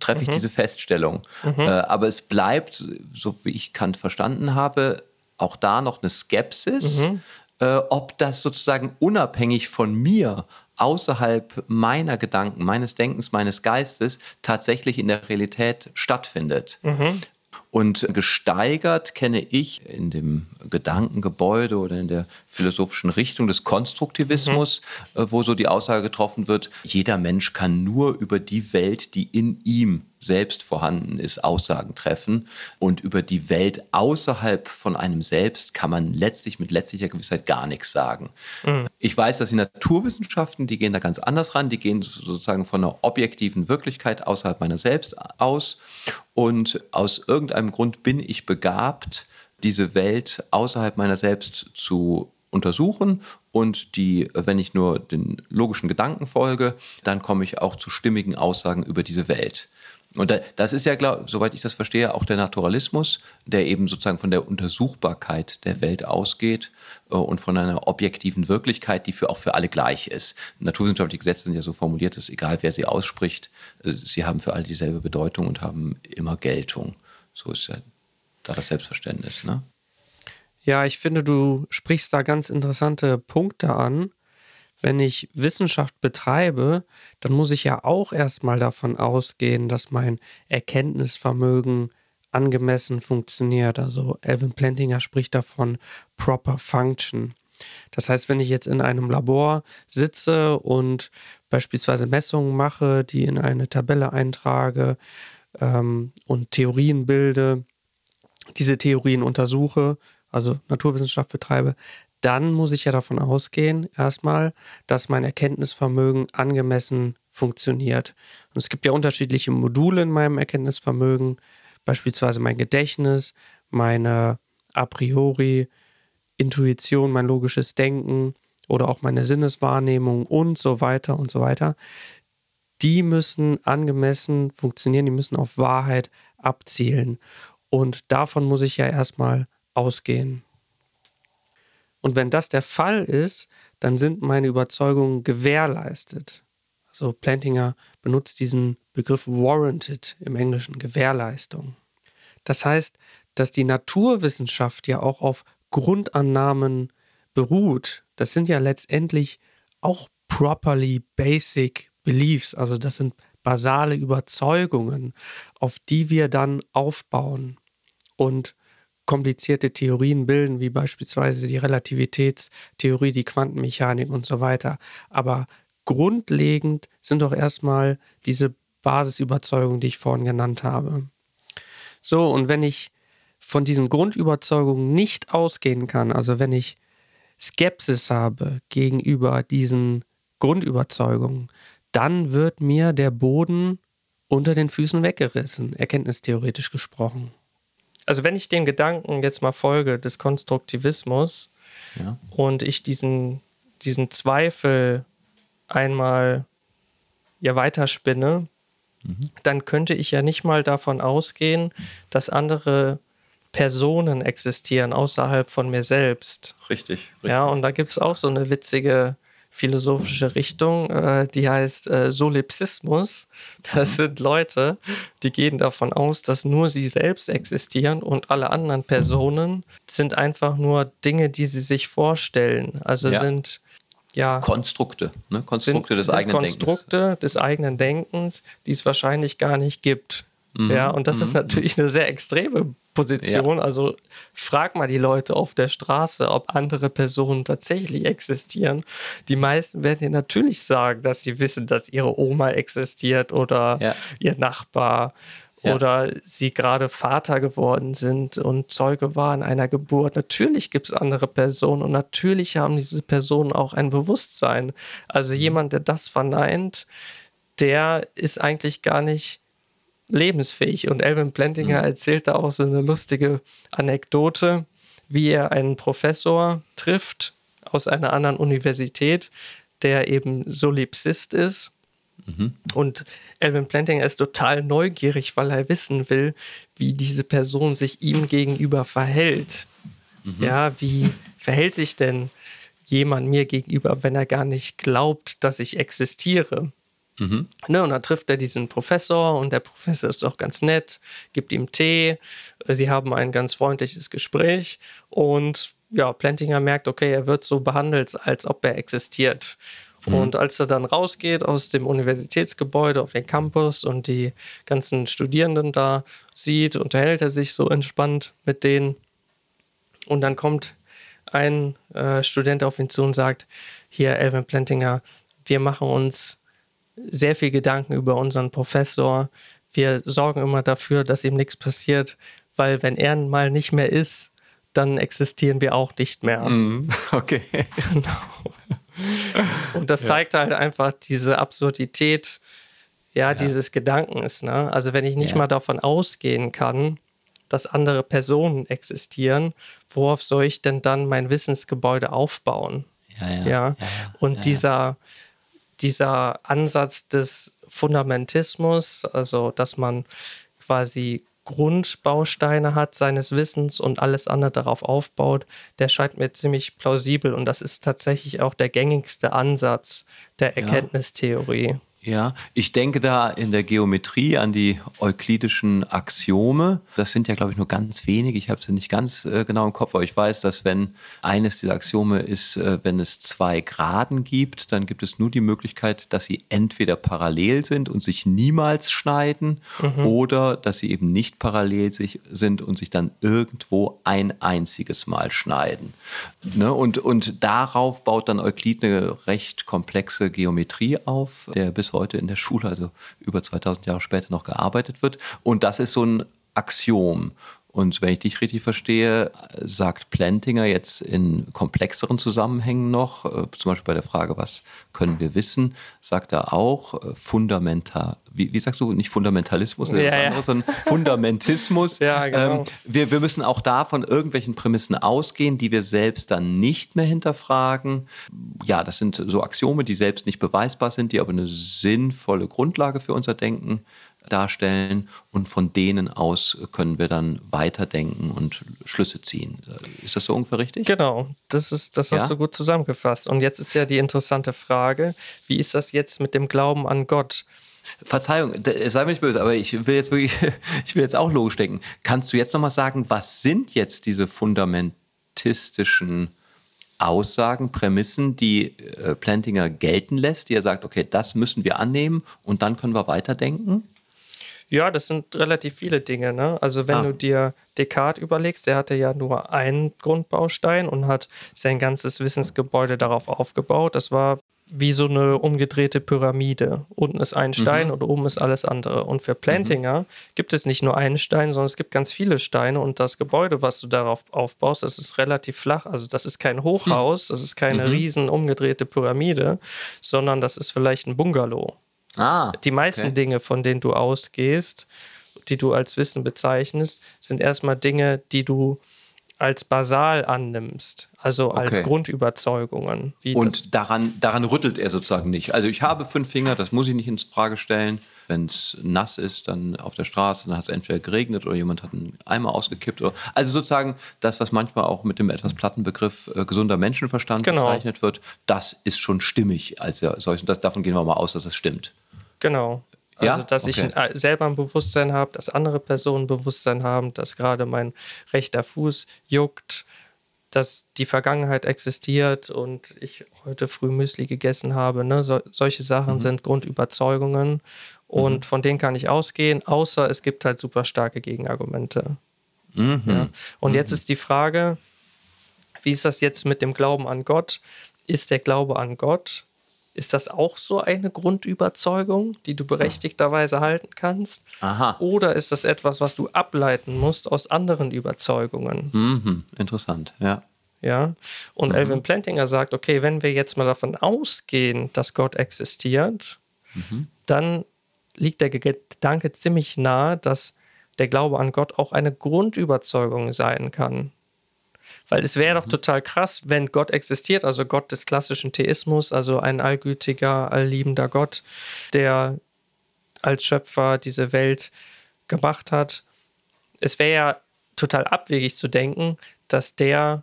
treffe ich mhm. diese Feststellung. Mhm. Äh, aber es bleibt, so wie ich Kant verstanden habe, auch da noch eine Skepsis, mhm. äh, ob das sozusagen unabhängig von mir außerhalb meiner Gedanken, meines Denkens, meines Geistes tatsächlich in der Realität stattfindet. Und gesteigert kenne ich in dem Gedankengebäude oder in der philosophischen Richtung des Konstruktivismus, mhm. Äh, wo so die Aussage getroffen wird, jeder Mensch kann nur über die Welt, die in ihm selbst vorhanden ist, Aussagen treffen. Und über die Welt außerhalb von einem selbst kann man letztlich mit letztlicher Gewissheit gar nichts sagen. Mhm. Ich weiß, dass die Naturwissenschaften, die gehen da ganz anders ran, die gehen sozusagen von einer objektiven Wirklichkeit außerhalb meiner selbst aus. Und aus irgendeinem Grund bin ich begabt, diese Welt außerhalb meiner selbst zu untersuchen und die, wenn ich nur den logischen Gedanken folge, dann komme ich auch zu stimmigen Aussagen über diese Welt. Und das ist ja, glaub, soweit ich das verstehe, auch der Naturalismus, der eben sozusagen von der Untersuchbarkeit der Welt ausgeht äh, und von einer objektiven Wirklichkeit, die für, auch für alle gleich ist. Naturwissenschaftliche Gesetze sind ja so formuliert, dass egal wer sie ausspricht, äh, sie haben für alle dieselbe Bedeutung und haben immer Geltung. So ist ja da das Selbstverständnis. Ne? Ja, ich finde, du sprichst da ganz interessante Punkte an wenn ich Wissenschaft betreibe, dann muss ich ja auch erstmal davon ausgehen, dass mein Erkenntnisvermögen angemessen funktioniert. Also Elvin Plantinger spricht davon Proper Function. Das heißt, wenn ich jetzt in einem Labor sitze und beispielsweise Messungen mache, die in eine Tabelle eintrage ähm, und Theorien bilde, diese Theorien untersuche, also Naturwissenschaft betreibe, dann muss ich ja davon ausgehen, erstmal, dass mein Erkenntnisvermögen angemessen funktioniert. Und es gibt ja unterschiedliche Module in meinem Erkenntnisvermögen, beispielsweise mein Gedächtnis, meine a priori Intuition, mein logisches Denken oder auch meine Sinneswahrnehmung und so weiter und so weiter. Die müssen angemessen funktionieren, die müssen auf Wahrheit abzielen. Und davon muss ich ja erstmal ausgehen. Und wenn das der Fall ist, dann sind meine Überzeugungen gewährleistet. Also Plantinger benutzt diesen Begriff warranted im Englischen, Gewährleistung. Das heißt, dass die Naturwissenschaft ja auch auf Grundannahmen beruht. Das sind ja letztendlich auch properly basic beliefs, also das sind basale Überzeugungen, auf die wir dann aufbauen. Und komplizierte Theorien bilden, wie beispielsweise die Relativitätstheorie, die Quantenmechanik und so weiter. Aber grundlegend sind doch erstmal diese Basisüberzeugungen, die ich vorhin genannt habe. So, und wenn ich von diesen Grundüberzeugungen nicht ausgehen kann, also wenn ich Skepsis habe gegenüber diesen Grundüberzeugungen, dann wird mir der Boden unter den Füßen weggerissen, erkenntnistheoretisch gesprochen. Also wenn ich dem Gedanken jetzt mal folge des Konstruktivismus ja. und ich diesen, diesen Zweifel einmal ja weiterspinne, mhm. dann könnte ich ja nicht mal davon ausgehen, dass andere Personen existieren außerhalb von mir selbst. Richtig. richtig. Ja, und da gibt es auch so eine witzige philosophische Richtung, äh, die heißt äh, Solipsismus. Das mhm. sind Leute, die gehen davon aus, dass nur sie selbst existieren und alle anderen Personen sind einfach nur Dinge, die sie sich vorstellen. Also ja. sind ja, Konstrukte, ne? Konstrukte sind, des sind eigenen Konstrukte Denkens. des eigenen Denkens, die es wahrscheinlich gar nicht gibt. Mhm. Ja, und das mhm. ist natürlich eine sehr extreme Position. Ja. Also frag mal die Leute auf der Straße, ob andere Personen tatsächlich existieren. Die meisten werden dir natürlich sagen, dass sie wissen, dass ihre Oma existiert oder ja. ihr Nachbar ja. oder sie gerade Vater geworden sind und Zeuge waren einer Geburt. Natürlich gibt es andere Personen und natürlich haben diese Personen auch ein Bewusstsein. Also mhm. jemand, der das verneint, der ist eigentlich gar nicht lebensfähig. Und Elvin Plantinger mhm. erzählt da auch so eine lustige Anekdote, wie er einen Professor trifft aus einer anderen Universität, der eben Solipsist ist. Mhm. Und Elvin Plantinger ist total neugierig, weil er wissen will, wie diese Person sich ihm gegenüber verhält. Mhm. Ja, wie verhält sich denn jemand mir gegenüber, wenn er gar nicht glaubt, dass ich existiere? Mhm. Ne, und dann trifft er diesen Professor und der Professor ist doch ganz nett, gibt ihm Tee, sie haben ein ganz freundliches Gespräch und ja, Plantinger merkt, okay, er wird so behandelt, als ob er existiert. Mhm. Und als er dann rausgeht aus dem Universitätsgebäude auf den Campus und die ganzen Studierenden da sieht, unterhält er sich so entspannt mit denen. Und dann kommt ein äh, Student auf ihn zu und sagt, hier, Elvin Plantinger, wir machen uns sehr viel Gedanken über unseren Professor. Wir sorgen immer dafür, dass ihm nichts passiert, weil wenn er mal nicht mehr ist, dann existieren wir auch nicht mehr. Mm, okay. Genau. Und das ja. zeigt halt einfach diese Absurdität ja, ja. dieses Gedankens. Ne? Also wenn ich nicht ja. mal davon ausgehen kann, dass andere Personen existieren, worauf soll ich denn dann mein Wissensgebäude aufbauen? Ja, ja. ja. Und dieser dieser Ansatz des Fundamentismus, also dass man quasi Grundbausteine hat seines Wissens und alles andere darauf aufbaut, der scheint mir ziemlich plausibel und das ist tatsächlich auch der gängigste Ansatz der Erkenntnistheorie. Ja, ich denke da in der Geometrie an die euklidischen Axiome. Das sind ja, glaube ich, nur ganz wenige. Ich habe es ja nicht ganz äh, genau im Kopf, aber ich weiß, dass wenn eines dieser Axiome ist, äh, wenn es zwei Graden gibt, dann gibt es nur die Möglichkeit, dass sie entweder parallel sind und sich niemals schneiden mhm. oder dass sie eben nicht parallel sich, sind und sich dann irgendwo ein einziges Mal schneiden. Ne? Und, und darauf baut dann Euklid eine recht komplexe Geometrie auf, der bis heute in der Schule, also über 2000 Jahre später noch gearbeitet wird. Und das ist so ein Axiom. Und wenn ich dich richtig verstehe, sagt Plantinger jetzt in komplexeren Zusammenhängen noch, äh, zum Beispiel bei der Frage, was können wir wissen, sagt er auch äh, fundamental, wie, wie sagst du, nicht Fundamentalismus, ja, was anderes, sondern Fundamentismus. ja, genau. Ähm, wir, wir müssen auch da von irgendwelchen Prämissen ausgehen, die wir selbst dann nicht mehr hinterfragen. Ja, das sind so Axiome, die selbst nicht beweisbar sind, die aber eine sinnvolle Grundlage für unser Denken darstellen und von denen aus können wir dann weiterdenken und Schlüsse ziehen. Ist das so ungefähr richtig? Genau, das, ist, das hast ja? du gut zusammengefasst. Und jetzt ist ja die interessante Frage, wie ist das jetzt mit dem Glauben an Gott? Verzeihung, sei mir nicht böse, aber ich will jetzt wirklich, ich will jetzt auch logisch denken. Kannst du jetzt nochmal sagen, was sind jetzt diese fundamentistischen Aussagen, Prämissen, die äh, Plantinger gelten lässt, die er sagt, okay, das müssen wir annehmen und dann können wir weiterdenken? Ja, das sind relativ viele Dinge. Ne? Also wenn ah. du dir Descartes überlegst, der hatte ja nur einen Grundbaustein und hat sein ganzes Wissensgebäude darauf aufgebaut. Das war wie so eine umgedrehte Pyramide. Unten ist ein Stein mhm. und oben ist alles andere. Und für Plantinger mhm. gibt es nicht nur einen Stein, sondern es gibt ganz viele Steine und das Gebäude, was du darauf aufbaust, das ist relativ flach. Also das ist kein Hochhaus, das ist keine mhm. riesen umgedrehte Pyramide, sondern das ist vielleicht ein Bungalow. Ah, die meisten okay. Dinge, von denen du ausgehst, die du als Wissen bezeichnest, sind erstmal Dinge, die du als basal annimmst, also als okay. Grundüberzeugungen. und daran, daran rüttelt er sozusagen nicht. Also ich habe fünf Finger, das muss ich nicht ins Frage stellen. Wenn es nass ist, dann auf der Straße, dann hat es entweder geregnet oder jemand hat einen Eimer ausgekippt. Oder, also sozusagen das, was manchmal auch mit dem etwas platten Begriff äh, gesunder Menschenverstand genau. bezeichnet wird, das ist schon stimmig als solch. Und das, davon gehen wir mal aus, dass es stimmt. Genau. Also, ja? dass okay. ich ein, selber ein Bewusstsein habe, dass andere Personen Bewusstsein haben, dass gerade mein rechter Fuß juckt, dass die Vergangenheit existiert und ich heute früh Müsli gegessen habe. Ne? So, solche Sachen mhm. sind Grundüberzeugungen und mhm. von denen kann ich ausgehen, außer es gibt halt super starke Gegenargumente. Mhm. Ja? Und jetzt mhm. ist die Frage, wie ist das jetzt mit dem Glauben an Gott? Ist der Glaube an Gott ist das auch so eine Grundüberzeugung, die du berechtigterweise halten kannst? Aha. Oder ist das etwas, was du ableiten musst aus anderen Überzeugungen? Mhm. Interessant, ja. Ja, und mhm. Elvin Plantinger sagt, okay, wenn wir jetzt mal davon ausgehen, dass Gott existiert, mhm. dann liegt der Gedanke ziemlich nahe, dass der Glaube an Gott auch eine Grundüberzeugung sein kann. Weil es wäre doch mhm. total krass, wenn Gott existiert, also Gott des klassischen Theismus, also ein allgütiger, allliebender Gott, der als Schöpfer diese Welt gemacht hat. Es wäre ja total abwegig zu denken, dass der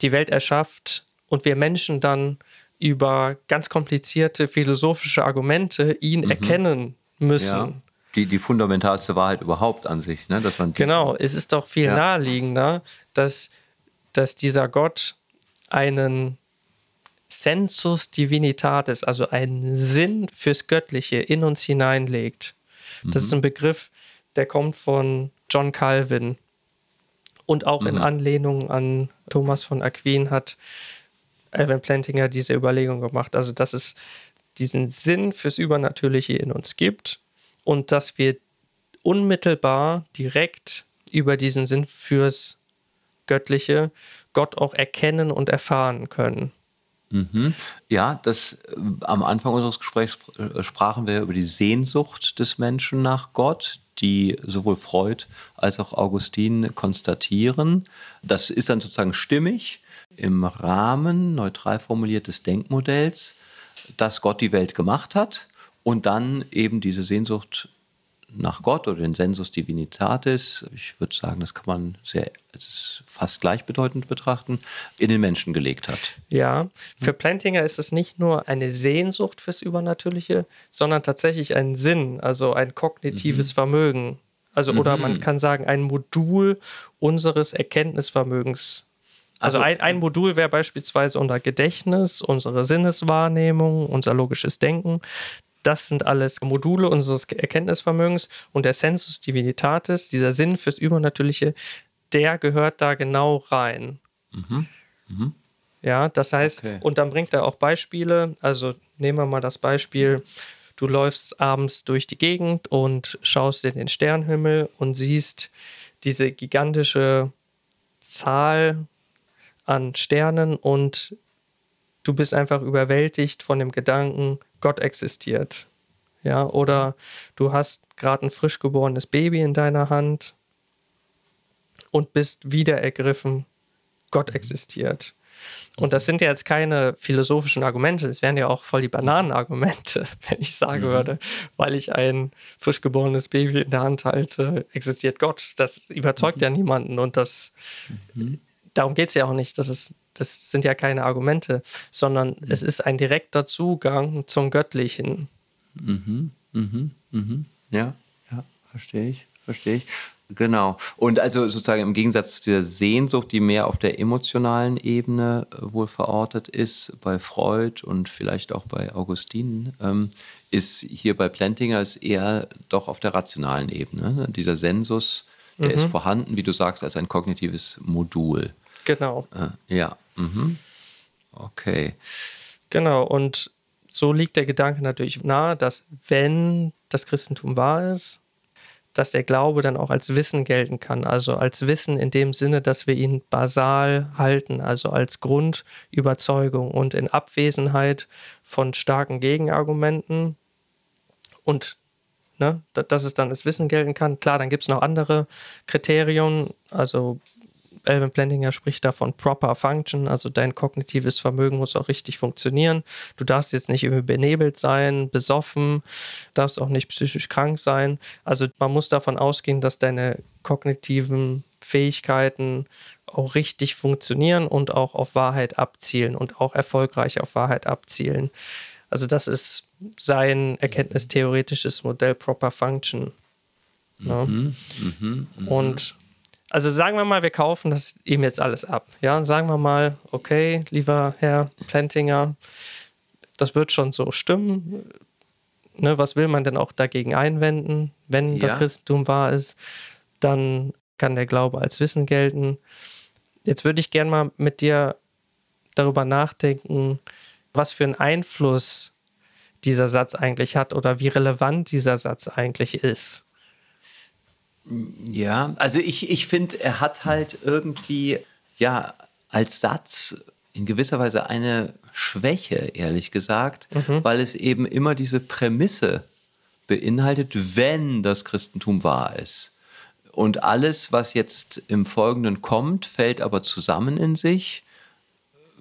die Welt erschafft und wir Menschen dann über ganz komplizierte philosophische Argumente ihn mhm. erkennen müssen. Ja, die, die fundamentalste Wahrheit überhaupt an sich. Ne? Dass man genau, es ist doch viel ja. naheliegender, dass dass dieser Gott einen Sensus Divinitatis, also einen Sinn fürs Göttliche in uns hineinlegt. Mhm. Das ist mhm. ein Begriff, der kommt von John Calvin. Und auch mhm. in Anlehnung an Thomas von Aquin hat Alvin Plantinger diese Überlegung gemacht. Also, dass es diesen Sinn fürs Übernatürliche in uns gibt und dass wir unmittelbar direkt über diesen Sinn fürs Göttliche, Gott auch erkennen und erfahren können. Mhm. Ja, das äh, am Anfang unseres Gesprächs äh, sprachen wir über die Sehnsucht des Menschen nach Gott, die sowohl Freud als auch Augustin konstatieren. Das ist dann sozusagen stimmig im Rahmen neutral formuliertes Denkmodells, dass Gott die Welt gemacht hat und dann eben diese Sehnsucht nach Gott oder den Sensus Divinitatis, ich würde sagen, das kann man sehr, es ist fast gleichbedeutend betrachten, in den Menschen gelegt hat. Ja, für Plantinger ist es nicht nur eine Sehnsucht fürs Übernatürliche, sondern tatsächlich ein Sinn, also ein kognitives mhm. Vermögen. Also, mhm. oder man mhm. kann sagen, ein Modul unseres Erkenntnisvermögens. Also, also ein, ein Modul wäre beispielsweise unser Gedächtnis, unsere Sinneswahrnehmung, unser logisches Denken. Das sind alles Module unseres Erkenntnisvermögens und der Sensus Divinitatis, dieser Sinn fürs Übernatürliche, der gehört da genau rein. Mhm. Mhm. Ja, das heißt, okay. und dann bringt er auch Beispiele. Also nehmen wir mal das Beispiel, du läufst abends durch die Gegend und schaust in den Sternenhimmel und siehst diese gigantische Zahl an Sternen und du bist einfach überwältigt von dem Gedanken, Gott existiert. Ja, oder du hast gerade ein frisch geborenes Baby in deiner Hand und bist wieder ergriffen, Gott existiert. Und das sind ja jetzt keine philosophischen Argumente, es wären ja auch voll die Bananenargumente, wenn ich sagen mhm. würde, weil ich ein frisch geborenes Baby in der Hand halte, existiert Gott. Das überzeugt mhm. ja niemanden und das mhm. darum geht es ja auch nicht. Das ist das sind ja keine Argumente, sondern mhm. es ist ein direkter Zugang zum Göttlichen. Mhm, mhm, mhm. Ja, ja, verstehe ich, verstehe ich. Genau. Und also sozusagen im Gegensatz zu der Sehnsucht, die mehr auf der emotionalen Ebene äh, wohl verortet ist, bei Freud und vielleicht auch bei Augustin, ähm, ist hier bei Plantinger es eher doch auf der rationalen Ebene. Ne? Dieser Sensus, der mhm. ist vorhanden, wie du sagst, als ein kognitives Modul. Genau. Äh, ja. Mhm. Okay. Genau. Und so liegt der Gedanke natürlich nahe, dass wenn das Christentum wahr ist, dass der Glaube dann auch als Wissen gelten kann. Also als Wissen in dem Sinne, dass wir ihn basal halten, also als Grundüberzeugung und in Abwesenheit von starken Gegenargumenten und ne, dass es dann als Wissen gelten kann. Klar, dann gibt es noch andere Kriterien, also Alvin Blendinger spricht da von proper function, also dein kognitives Vermögen muss auch richtig funktionieren. Du darfst jetzt nicht irgendwie benebelt sein, besoffen, darfst auch nicht psychisch krank sein. Also man muss davon ausgehen, dass deine kognitiven Fähigkeiten auch richtig funktionieren und auch auf Wahrheit abzielen und auch erfolgreich auf Wahrheit abzielen. Also das ist sein erkenntnistheoretisches Modell Proper Function. Ja. Mhm, mh, mh. Und also sagen wir mal, wir kaufen das ihm jetzt alles ab. Ja, sagen wir mal, okay, lieber Herr Plantinger, das wird schon so stimmen. Ne, was will man denn auch dagegen einwenden, wenn ja. das Christentum wahr ist? Dann kann der Glaube als Wissen gelten. Jetzt würde ich gerne mal mit dir darüber nachdenken, was für einen Einfluss dieser Satz eigentlich hat oder wie relevant dieser Satz eigentlich ist. Ja, also ich, ich finde, er hat halt irgendwie, ja, als Satz in gewisser Weise eine Schwäche, ehrlich gesagt, mhm. weil es eben immer diese Prämisse beinhaltet, wenn das Christentum wahr ist. Und alles, was jetzt im Folgenden kommt, fällt aber zusammen in sich,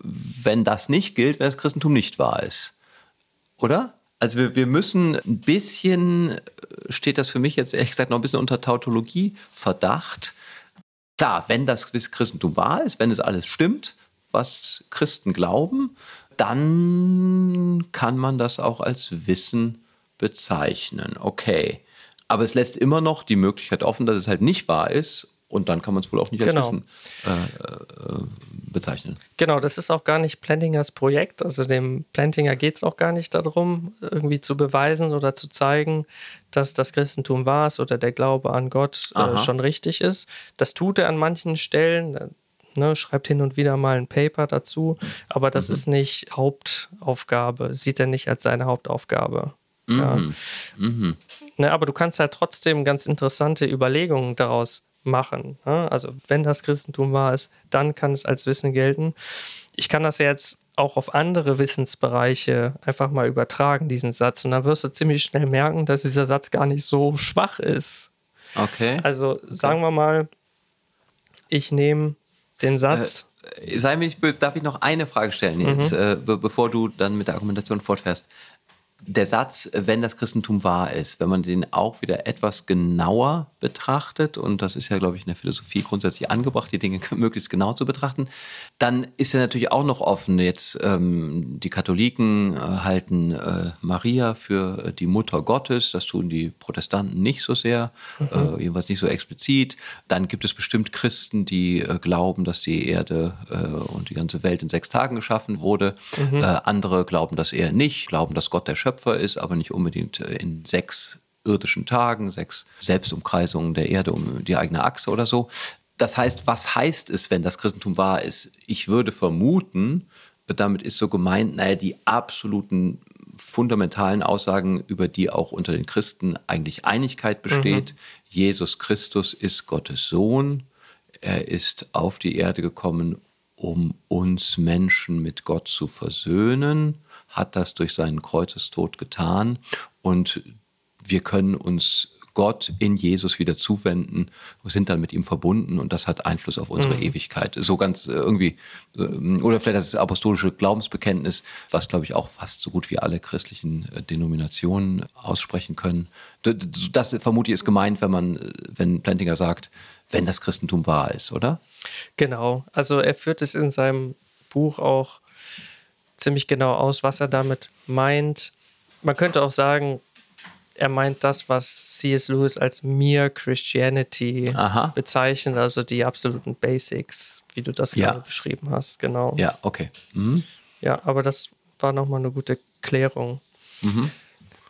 wenn das nicht gilt, wenn das Christentum nicht wahr ist. Oder? Also wir, wir müssen ein bisschen, steht das für mich jetzt ehrlich gesagt noch ein bisschen unter Tautologie-Verdacht. Klar, wenn das Christentum wahr ist, wenn es alles stimmt, was Christen glauben, dann kann man das auch als Wissen bezeichnen. Okay. Aber es lässt immer noch die Möglichkeit offen, dass es halt nicht wahr ist und dann kann man es wohl auch nicht als genau. Wissen äh, äh, bezeichnen. Genau, das ist auch gar nicht Plantingers Projekt. Also dem Plantinger geht es auch gar nicht darum, irgendwie zu beweisen oder zu zeigen, dass das Christentum wahr ist oder der Glaube an Gott äh, schon richtig ist. Das tut er an manchen Stellen. Ne, schreibt hin und wieder mal ein Paper dazu, aber das mhm. ist nicht Hauptaufgabe, sieht er nicht als seine Hauptaufgabe. Mhm. Ja. Mhm. Ne, aber du kannst halt trotzdem ganz interessante Überlegungen daraus machen. Also wenn das Christentum wahr ist, dann kann es als Wissen gelten. Ich kann das jetzt auch auf andere Wissensbereiche einfach mal übertragen, diesen Satz. Und dann wirst du ziemlich schnell merken, dass dieser Satz gar nicht so schwach ist. Okay. Also sagen wir mal, ich nehme den Satz. Äh, sei mir nicht böse, darf ich noch eine Frage stellen, jetzt, mhm. äh, be bevor du dann mit der Argumentation fortfährst der Satz, wenn das Christentum wahr ist, wenn man den auch wieder etwas genauer betrachtet, und das ist ja, glaube ich, in der Philosophie grundsätzlich angebracht, die Dinge möglichst genau zu betrachten, dann ist er natürlich auch noch offen. Jetzt ähm, die Katholiken äh, halten äh, Maria für äh, die Mutter Gottes, das tun die Protestanten nicht so sehr, mhm. äh, jedenfalls nicht so explizit. Dann gibt es bestimmt Christen, die äh, glauben, dass die Erde äh, und die ganze Welt in sechs Tagen geschaffen wurde. Mhm. andere glauben das eher nicht, glauben, dass Gott der Schöpfer Schöpfer ist, aber nicht unbedingt äh, in sechs irdischen Tagen, sechs Selbstumkreisungen der Erde um die eigene Achse oder so. Das heißt, was heißt es, wenn das Christentum wahr ist? Ich würde vermuten, damit ist so gemeint, naja, die absoluten fundamentalen Aussagen, über die auch unter den Christen eigentlich Einigkeit besteht. Mhm. Jesus Christus ist Gottes Sohn. Er ist auf die Erde gekommen, um uns Menschen mit Gott zu versöhnen hat das durch seinen Kreuzestod getan und wir können uns Gott in Jesus wieder zuwenden, sind dann mit ihm verbunden und das hat Einfluss auf unsere mhm. Ewigkeit. So ganz äh, irgendwie, äh, oder vielleicht das apostolische Glaubensbekenntnis, was glaube ich auch fast so gut wie alle christlichen äh, Denominationen aussprechen können. Das vermute ich ist gemeint, wenn man, wenn Plantinger sagt, wenn das Christentum wahr ist, oder? Genau. Also er führt es in seinem Buch auch ziemlich genau aus, was er damit meint. Man könnte auch sagen, er meint das, was C.S. Lewis als Mere Christianity Aha. bezeichnet, also die absoluten Basics, wie du das Ja. gerade beschrieben hast, genau. Ja, okay. Mhm. Ja, aber das war nochmal eine gute Klärung. Mhm.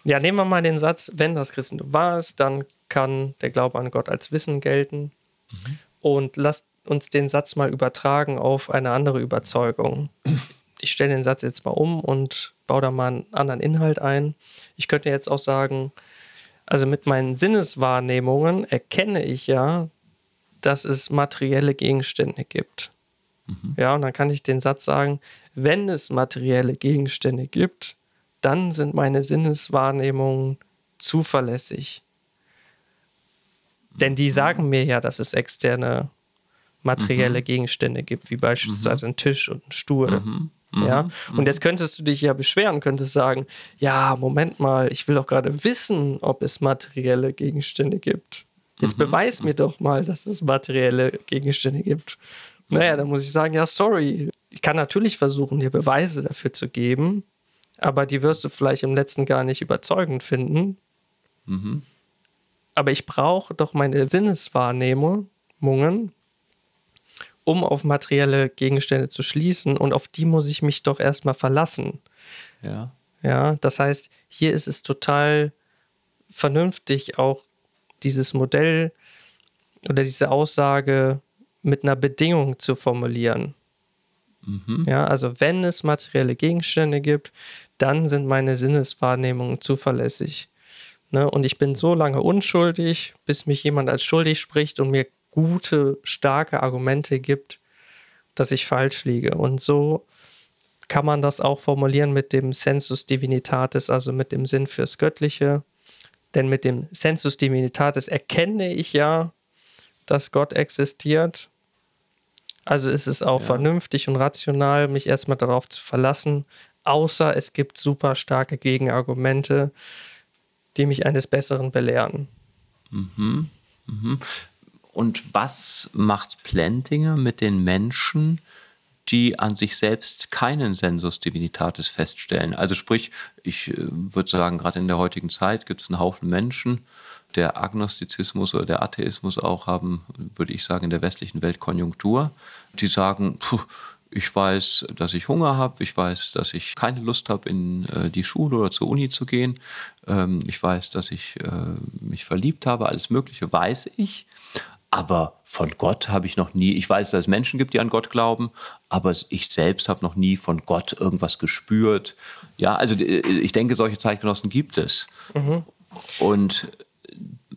Ja, nehmen wir mal den Satz, wenn das Christentum wahr ist, dann kann der Glaube an Gott als Wissen gelten. Mhm. Und lasst uns den Satz mal übertragen auf eine andere Überzeugung. Ich stelle den Satz jetzt mal um und baue da mal einen anderen Inhalt ein. Ich könnte jetzt auch sagen, also mit meinen Sinneswahrnehmungen erkenne ich ja, dass es materielle Gegenstände gibt. Ja, und dann kann ich den Satz sagen, wenn es materielle Gegenstände gibt, dann sind meine Sinneswahrnehmungen zuverlässig. Denn die sagen mir ja, dass es externe materielle Gegenstände gibt, wie beispielsweise ein Tisch und ein Stuhl. Ja, und jetzt könntest du dich ja beschweren, könntest sagen, ja, Moment mal, ich will doch gerade wissen, ob es materielle Gegenstände gibt. Jetzt beweis mir doch mal, dass es materielle Gegenstände gibt. Naja, dann muss ich sagen, ja, sorry. Ich kann natürlich versuchen, dir Beweise dafür zu geben, aber die wirst du vielleicht im letzten gar nicht überzeugend finden. Aber ich brauche doch meine Sinneswahrnehmungen, um auf materielle Gegenstände zu schließen und auf die muss ich mich doch erstmal verlassen. Ja. Ja, das heißt, hier ist es total vernünftig, auch dieses Modell oder diese Aussage mit einer Bedingung zu formulieren. Ja, also wenn es materielle Gegenstände gibt, dann sind meine Sinneswahrnehmungen zuverlässig. Ne? Und ich bin so lange unschuldig, bis mich jemand als schuldig spricht und mir gute, starke Argumente gibt, dass ich falsch liege. Und so kann man das auch formulieren mit dem Sensus Divinitatis, also mit dem Sinn fürs Göttliche. Denn mit dem Sensus Divinitatis erkenne ich ja, dass Gott existiert. Also ist es auch vernünftig und rational, mich erstmal darauf zu verlassen, außer es gibt super starke Gegenargumente, die mich eines Besseren belehren. Und was macht Plantinger mit den Menschen, die an sich selbst keinen Sensus Divinitatis feststellen? Also sprich, ich äh, würde sagen, gerade in der heutigen Zeit gibt es einen Haufen Menschen, der Agnostizismus oder der Atheismus auch haben, würde ich sagen, in der westlichen Welt Konjunktur, die sagen, puh, ich weiß, dass ich Hunger habe, ich weiß, dass ich keine Lust habe, in äh, die Schule oder zur Uni zu gehen, ähm, ich weiß, dass ich äh, mich verliebt habe, alles Mögliche weiß ich. Aber von Gott habe ich noch nie, ich weiß, dass es Menschen gibt, die an Gott glauben, aber ich selbst habe noch nie von Gott irgendwas gespürt. Ja, also äh, ich denke, solche Zeitgenossen gibt es. Und äh,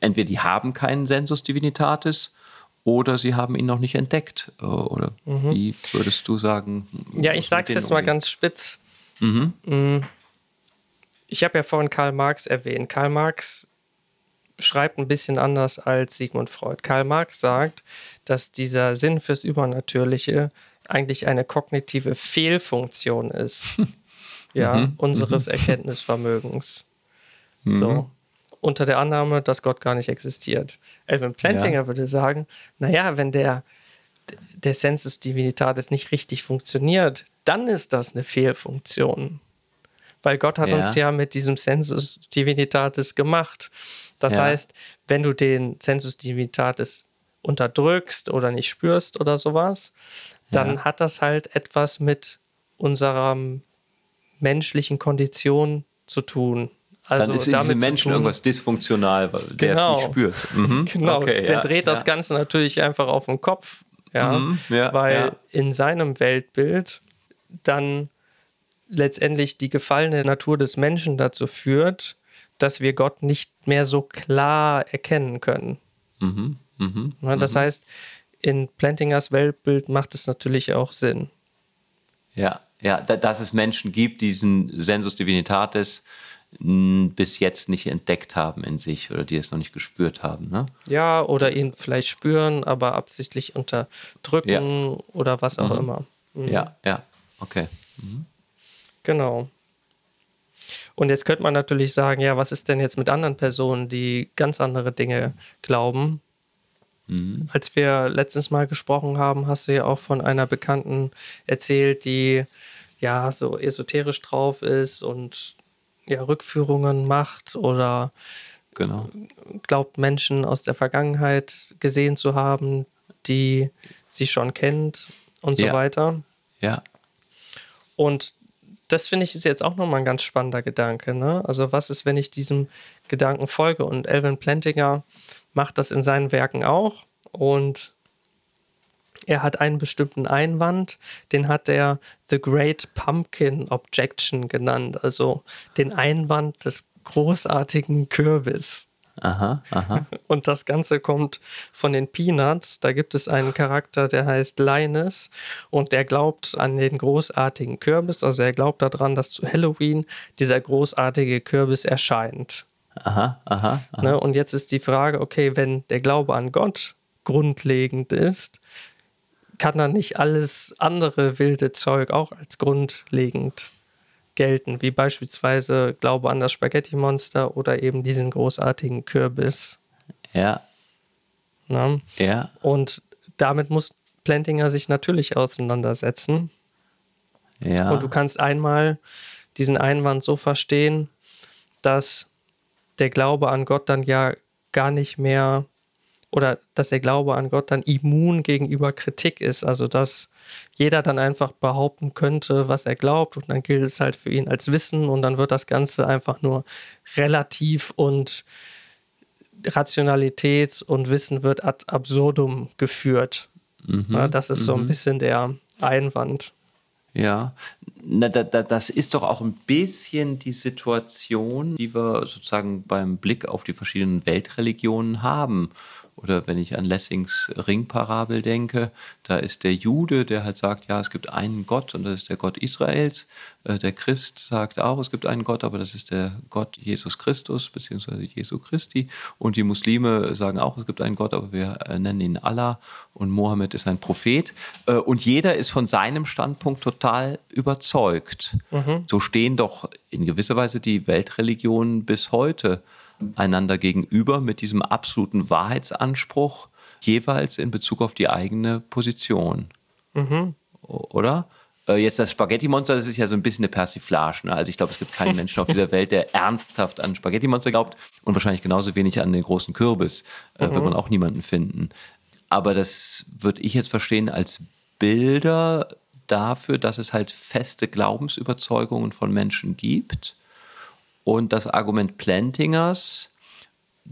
entweder die haben keinen Sensus Divinitatis oder sie haben ihn noch nicht entdeckt. Äh, Oder wie würdest du sagen? Ja, ich sag's mit jetzt mal ganz spitz. Mm. Ich habe ja vorhin Karl Marx erwähnt. Karl Marx schreibt ein bisschen anders als Sigmund Freud. Karl Marx sagt, dass dieser Sinn fürs Übernatürliche eigentlich eine kognitive Fehlfunktion ist. ja, unseres Erkenntnisvermögens. So. Unter der Annahme, dass Gott gar nicht existiert. Elvin Plantinger Ja. würde sagen, naja, wenn der, der Sensus Divinitatis nicht richtig funktioniert, dann ist das eine Fehlfunktion. Weil Gott hat Ja. uns ja mit diesem Sensus Divinitatis gemacht. Das Ja. heißt, wenn du den Sensus Divinitatis unterdrückst oder nicht spürst oder sowas, dann Ja. hat das halt etwas mit unserer menschlichen Kondition zu tun. Also Dann ist in diesem Menschen irgendwas dysfunktional, weil der Genau. es nicht spürt. Mhm. Genau, Okay, der ja, dreht das. Ganze natürlich einfach auf den Kopf. Mhm, weil in seinem Weltbild dann letztendlich die gefallene Natur des Menschen dazu führt, dass wir Gott nicht mehr so klar erkennen können. Mhm, mhm. Das heißt, in Plantingers Weltbild macht es natürlich auch Sinn. Ja, ja, da, dass es Menschen gibt, die diesen Sensus Divinitatis bis jetzt nicht entdeckt haben in sich oder die es noch nicht gespürt haben. Ne? Ja, oder ihn vielleicht spüren, aber absichtlich unterdrücken Ja. Mhm. oder was auch immer. Ja, ja, okay. Genau. Und jetzt könnte man natürlich sagen, ja, was ist denn jetzt mit anderen Personen, die ganz andere Dinge glauben? Als wir letztens mal gesprochen haben, hast du ja auch von einer Bekannten erzählt, die ja so esoterisch drauf ist und ja, Rückführungen macht oder genau. glaubt, Menschen aus der Vergangenheit gesehen zu haben, die sie schon kennt und so Ja. weiter. Ja. Und das finde ich ist jetzt auch nochmal ein ganz spannender Gedanke. Ne? Also was ist, wenn ich diesem Gedanken folge? Und Elvin Plantinger macht das in seinen Werken auch. Und er hat einen bestimmten Einwand, den hat er The Great Pumpkin Objection genannt. Also den Einwand des großartigen Kürbis. Aha, aha. Und das Ganze kommt von den Peanuts. Da gibt es einen Charakter, der heißt Linus und der glaubt an den großartigen Kürbis. Also er glaubt daran, dass zu Halloween dieser großartige Kürbis erscheint. Aha, aha, aha. Ne? Und jetzt ist die Frage, okay, wenn der Glaube an Gott grundlegend ist, kann dann nicht alles andere wilde Zeug auch als grundlegend gelten, wie beispielsweise Glaube an das Spaghetti-Monster oder eben diesen großartigen Kürbis. Ja, Ne? ja, Und damit muss Plantinger sich natürlich auseinandersetzen. ja. Und du kannst einmal diesen Einwand so verstehen, dass der Glaube an Gott dann ja gar nicht mehr oder dass der Glaube an Gott dann immun gegenüber Kritik ist. Also dass jeder dann einfach behaupten könnte, was er glaubt und dann gilt es halt für ihn als Wissen und dann wird das Ganze einfach nur relativ und Rationalität und Wissen wird ad absurdum geführt. Ja, das ist so ein bisschen der Einwand. Ja, Na, da, da, das ist doch auch ein bisschen die Situation, die wir sozusagen beim Blick auf die verschiedenen Weltreligionen haben. Oder wenn ich an Lessings Ringparabel denke, da ist der Jude, der halt sagt, ja, es gibt einen Gott und das ist der Gott Israels. Äh, Der Christ sagt auch, es gibt einen Gott, aber das ist der Gott Jesus Christus beziehungsweise Jesu Christi. Und die Muslime sagen auch, es gibt einen Gott, aber wir äh, nennen ihn Allah und Mohammed ist ein Prophet. Äh, Und jeder ist von seinem Standpunkt total überzeugt. So stehen doch in gewisser Weise die Weltreligionen bis heute einander gegenüber mit diesem absoluten Wahrheitsanspruch, jeweils in Bezug auf die eigene Position. O- Oder? Äh, Jetzt das Spaghetti-Monster, das ist ja so ein bisschen eine Persiflage. Ne? Also ich glaube, es gibt keinen Menschen auf dieser Welt, der ernsthaft an Spaghetti-Monster glaubt und wahrscheinlich genauso wenig an den großen Kürbis. Äh, Wird man auch niemanden finden. Aber das würde ich jetzt verstehen als Bilder dafür, dass es halt feste Glaubensüberzeugungen von Menschen gibt. Und das Argument Plantingers,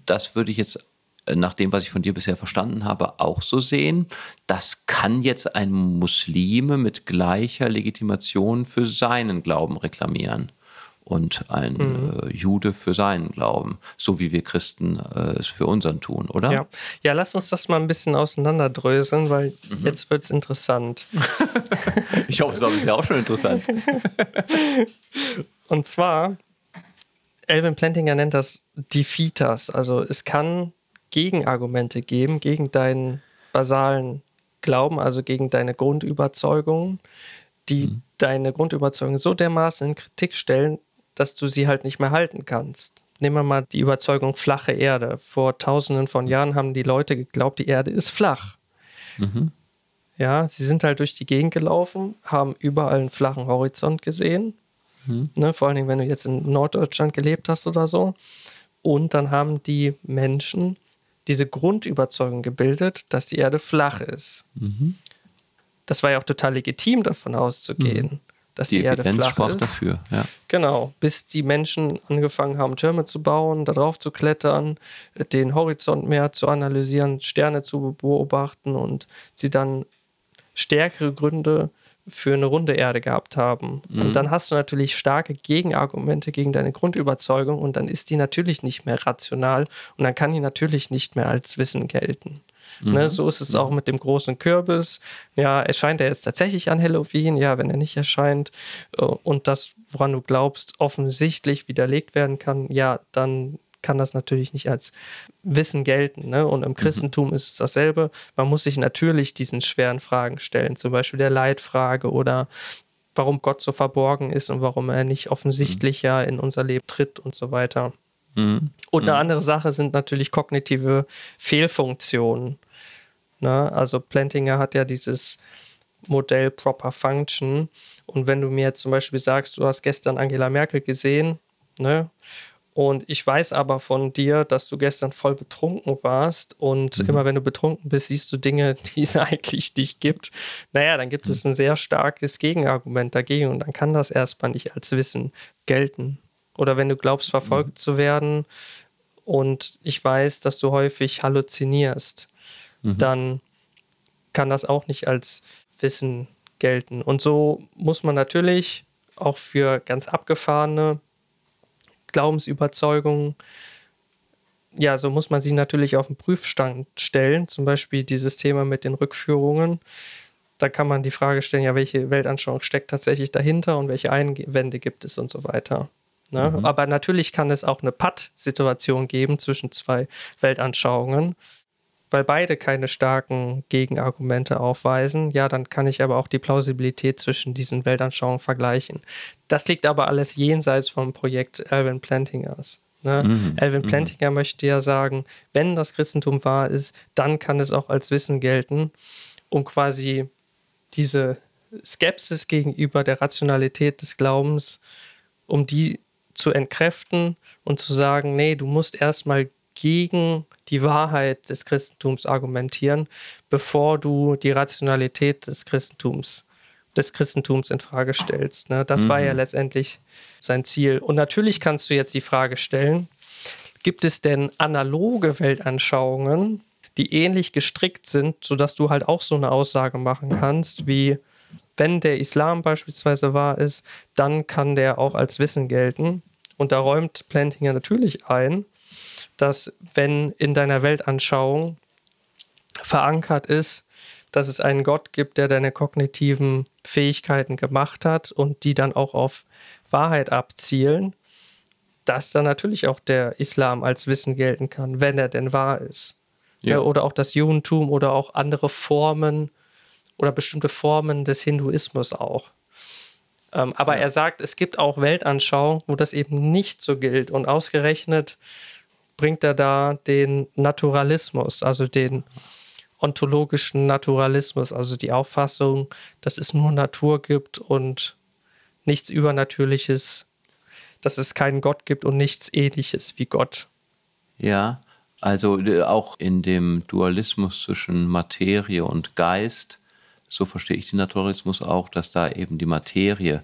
das würde ich jetzt äh, nach dem, was ich von dir bisher verstanden habe, auch so sehen. Das kann jetzt ein Muslime mit gleicher Legitimation für seinen Glauben reklamieren und ein äh, Jude für seinen Glauben, so wie wir Christen äh, es für unseren tun, oder? Ja. ja, lass uns das mal ein bisschen auseinanderdröseln, weil jetzt wird es interessant. Ich hoffe, es war bisher auch schon interessant. Und zwar, Elvin Plantinger nennt das Defeaters. Also es kann Gegenargumente geben gegen deinen basalen Glauben, also gegen deine Grundüberzeugungen, die deine Grundüberzeugungen so dermaßen in Kritik stellen, dass du sie halt nicht mehr halten kannst. Nehmen wir mal die Überzeugung flache Erde. Vor tausenden von Jahren haben die Leute geglaubt, die Erde ist flach. Ja, sie sind halt durch die Gegend gelaufen, haben überall einen flachen Horizont gesehen. Ne, vor allen Dingen, wenn du jetzt in Norddeutschland gelebt hast oder so. Und dann haben die Menschen diese Grundüberzeugung gebildet, dass die Erde flach ist. Das war ja auch total legitim, davon auszugehen, dass die, Die Erde Evidenz flach sprach ist. dafür, ja. Genau, bis die Menschen angefangen haben, Türme zu bauen, da drauf zu klettern, den Horizont mehr zu analysieren, Sterne zu beobachten und sie dann stärkere Gründe für eine runde Erde gehabt haben. Und dann hast du natürlich starke Gegenargumente gegen deine Grundüberzeugung und dann ist die natürlich nicht mehr rational und dann kann die natürlich nicht mehr als Wissen gelten. Ne, so ist es auch mit dem großen Kürbis. Ja, erscheint er jetzt tatsächlich an Halloween? Ja, wenn er nicht erscheint äh, und das, woran du glaubst, offensichtlich widerlegt werden kann, ja, dann kann das natürlich nicht als Wissen gelten. Ne? Und im Christentum ist es dasselbe. Man muss sich natürlich diesen schweren Fragen stellen, zum Beispiel der Leitfrage oder warum Gott so verborgen ist und warum er nicht offensichtlicher in unser Leben tritt und so weiter. Und eine andere Sache sind natürlich kognitive Fehlfunktionen. Ne? Also Plantinger hat ja dieses Modell Proper Function. Und wenn du mir jetzt zum Beispiel sagst, du hast gestern Angela Merkel gesehen, Ne? Und ich weiß aber von dir, dass du gestern voll betrunken warst und mhm. immer wenn du betrunken bist, siehst du Dinge, die es eigentlich nicht gibt. Naja, dann gibt mhm. es ein sehr starkes Gegenargument dagegen und dann kann das erstmal nicht als Wissen gelten. Oder wenn du glaubst, verfolgt mhm. zu werden und ich weiß, dass du häufig halluzinierst, mhm. dann kann das auch nicht als Wissen gelten. Und so muss man natürlich auch für ganz abgefahrene Glaubensüberzeugungen, ja, so muss man sie natürlich auf den Prüfstand stellen. Zum Beispiel dieses Thema mit den Rückführungen. Da kann man die Frage stellen, ja, welche Weltanschauung steckt tatsächlich dahinter und welche Einwände gibt es und so weiter. Ne? Mhm. Aber natürlich kann es auch eine Patt-Situation geben zwischen zwei Weltanschauungen, weil beide keine starken Gegenargumente aufweisen. Ja, dann kann ich aber auch die Plausibilität zwischen diesen Weltanschauungen vergleichen. Das liegt aber alles jenseits vom Projekt Alvin Plantingers. Ne? Mhm. Alvin mhm. Plantinger mhm. möchte ja sagen, wenn das Christentum wahr ist, dann kann es auch als Wissen gelten, um quasi diese Skepsis gegenüber der Rationalität des Glaubens, um die zu entkräften und zu sagen, nee, du musst erstmal gegen die Wahrheit des Christentums argumentieren, bevor du die Rationalität des Christentums des Christentums in Frage stellst. Ne? Das mhm. war ja mhm. letztendlich sein Ziel. Und natürlich kannst du jetzt die Frage stellen, gibt es denn analoge Weltanschauungen, die ähnlich gestrickt sind, sodass du halt auch so eine Aussage machen kannst, wie wenn der Islam beispielsweise wahr ist, dann kann der auch als Wissen gelten. Und da räumt Plantinger natürlich ein, dass wenn in deiner Weltanschauung verankert ist, dass es einen Gott gibt, der deine kognitiven Fähigkeiten gemacht hat und die dann auch auf Wahrheit abzielen, dass dann natürlich auch der Islam als Wissen gelten kann, wenn er denn wahr ist. Ja. Ja, oder auch das Judentum oder auch andere Formen oder bestimmte Formen des Hinduismus auch. Ähm, aber ja. er sagt, es gibt auch Weltanschauungen, wo das eben nicht so gilt. Und ausgerechnet bringt er da den Naturalismus, also den ontologischen Naturalismus, also die Auffassung, dass es nur Natur gibt und nichts Übernatürliches, dass es keinen Gott gibt und nichts Ähnliches wie Gott. Ja, also äh, auch in dem Dualismus zwischen Materie und Geist, so verstehe ich den Naturalismus auch, dass da eben die Materie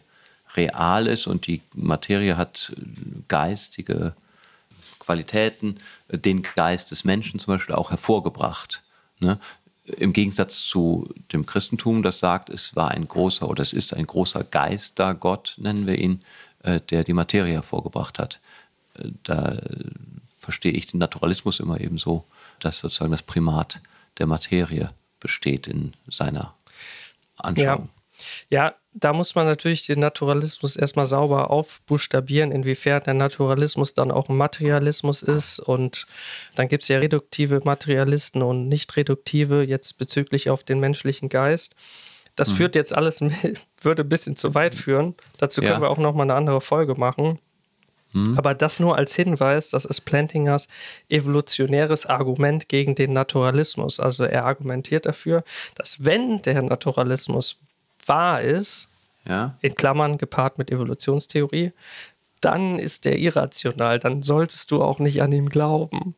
real ist und die Materie hat geistige Qualitäten, den Geist des Menschen zum Beispiel auch hervorgebracht. Ne? Im Gegensatz zu dem Christentum, das sagt, es war ein großer oder es ist ein großer Geist da, Gott nennen wir ihn, äh, der die Materie hervorgebracht hat. Äh, da verstehe ich den Naturalismus immer eben so, dass sozusagen das Primat der Materie besteht in seiner Anschauung. Ja, ja da muss man natürlich den Naturalismus erstmal sauber aufbuchstabieren, inwiefern der Naturalismus dann auch ein Materialismus ist. Und dann gibt es ja reduktive Materialisten und nicht reduktive, jetzt bezüglich auf den menschlichen Geist. Das mhm. führt jetzt alles, würde ein bisschen zu weit führen. Dazu können ja. wir auch nochmal eine andere Folge machen. Mhm. Aber das nur als Hinweis, das ist Plantingers evolutionäres Argument gegen den Naturalismus. Also er argumentiert dafür, dass wenn der Naturalismus wahr ist, ja. in Klammern gepaart mit Evolutionstheorie, dann ist der irrational. Dann solltest du auch nicht an ihm glauben.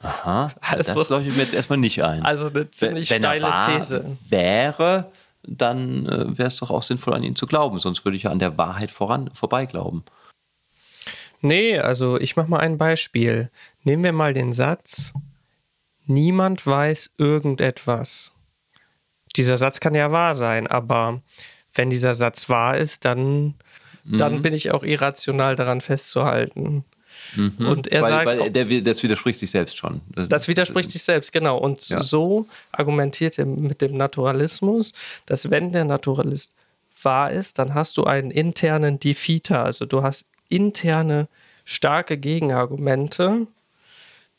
Aha, also, das leuchtet mir jetzt erstmal nicht ein. Also eine ziemlich Wenn steile These. Wäre, dann äh, wäre es doch auch sinnvoll, an ihn zu glauben. Sonst würde ich ja an der Wahrheit voran, vorbei glauben. Nee, also ich mache mal ein Beispiel. Nehmen wir mal den Satz, niemand weiß irgendetwas dieser Satz kann ja wahr sein, aber wenn dieser Satz wahr ist, dann, mhm. dann bin ich auch irrational daran festzuhalten. Mhm. Und er weil, sagt. Weil der, das widerspricht sich selbst schon. Das, widerspricht sich selbst, genau. Und ja. so argumentiert er mit dem Naturalismus, dass wenn der Naturalist wahr ist, dann hast du einen internen Defeater. Also du hast interne starke Gegenargumente,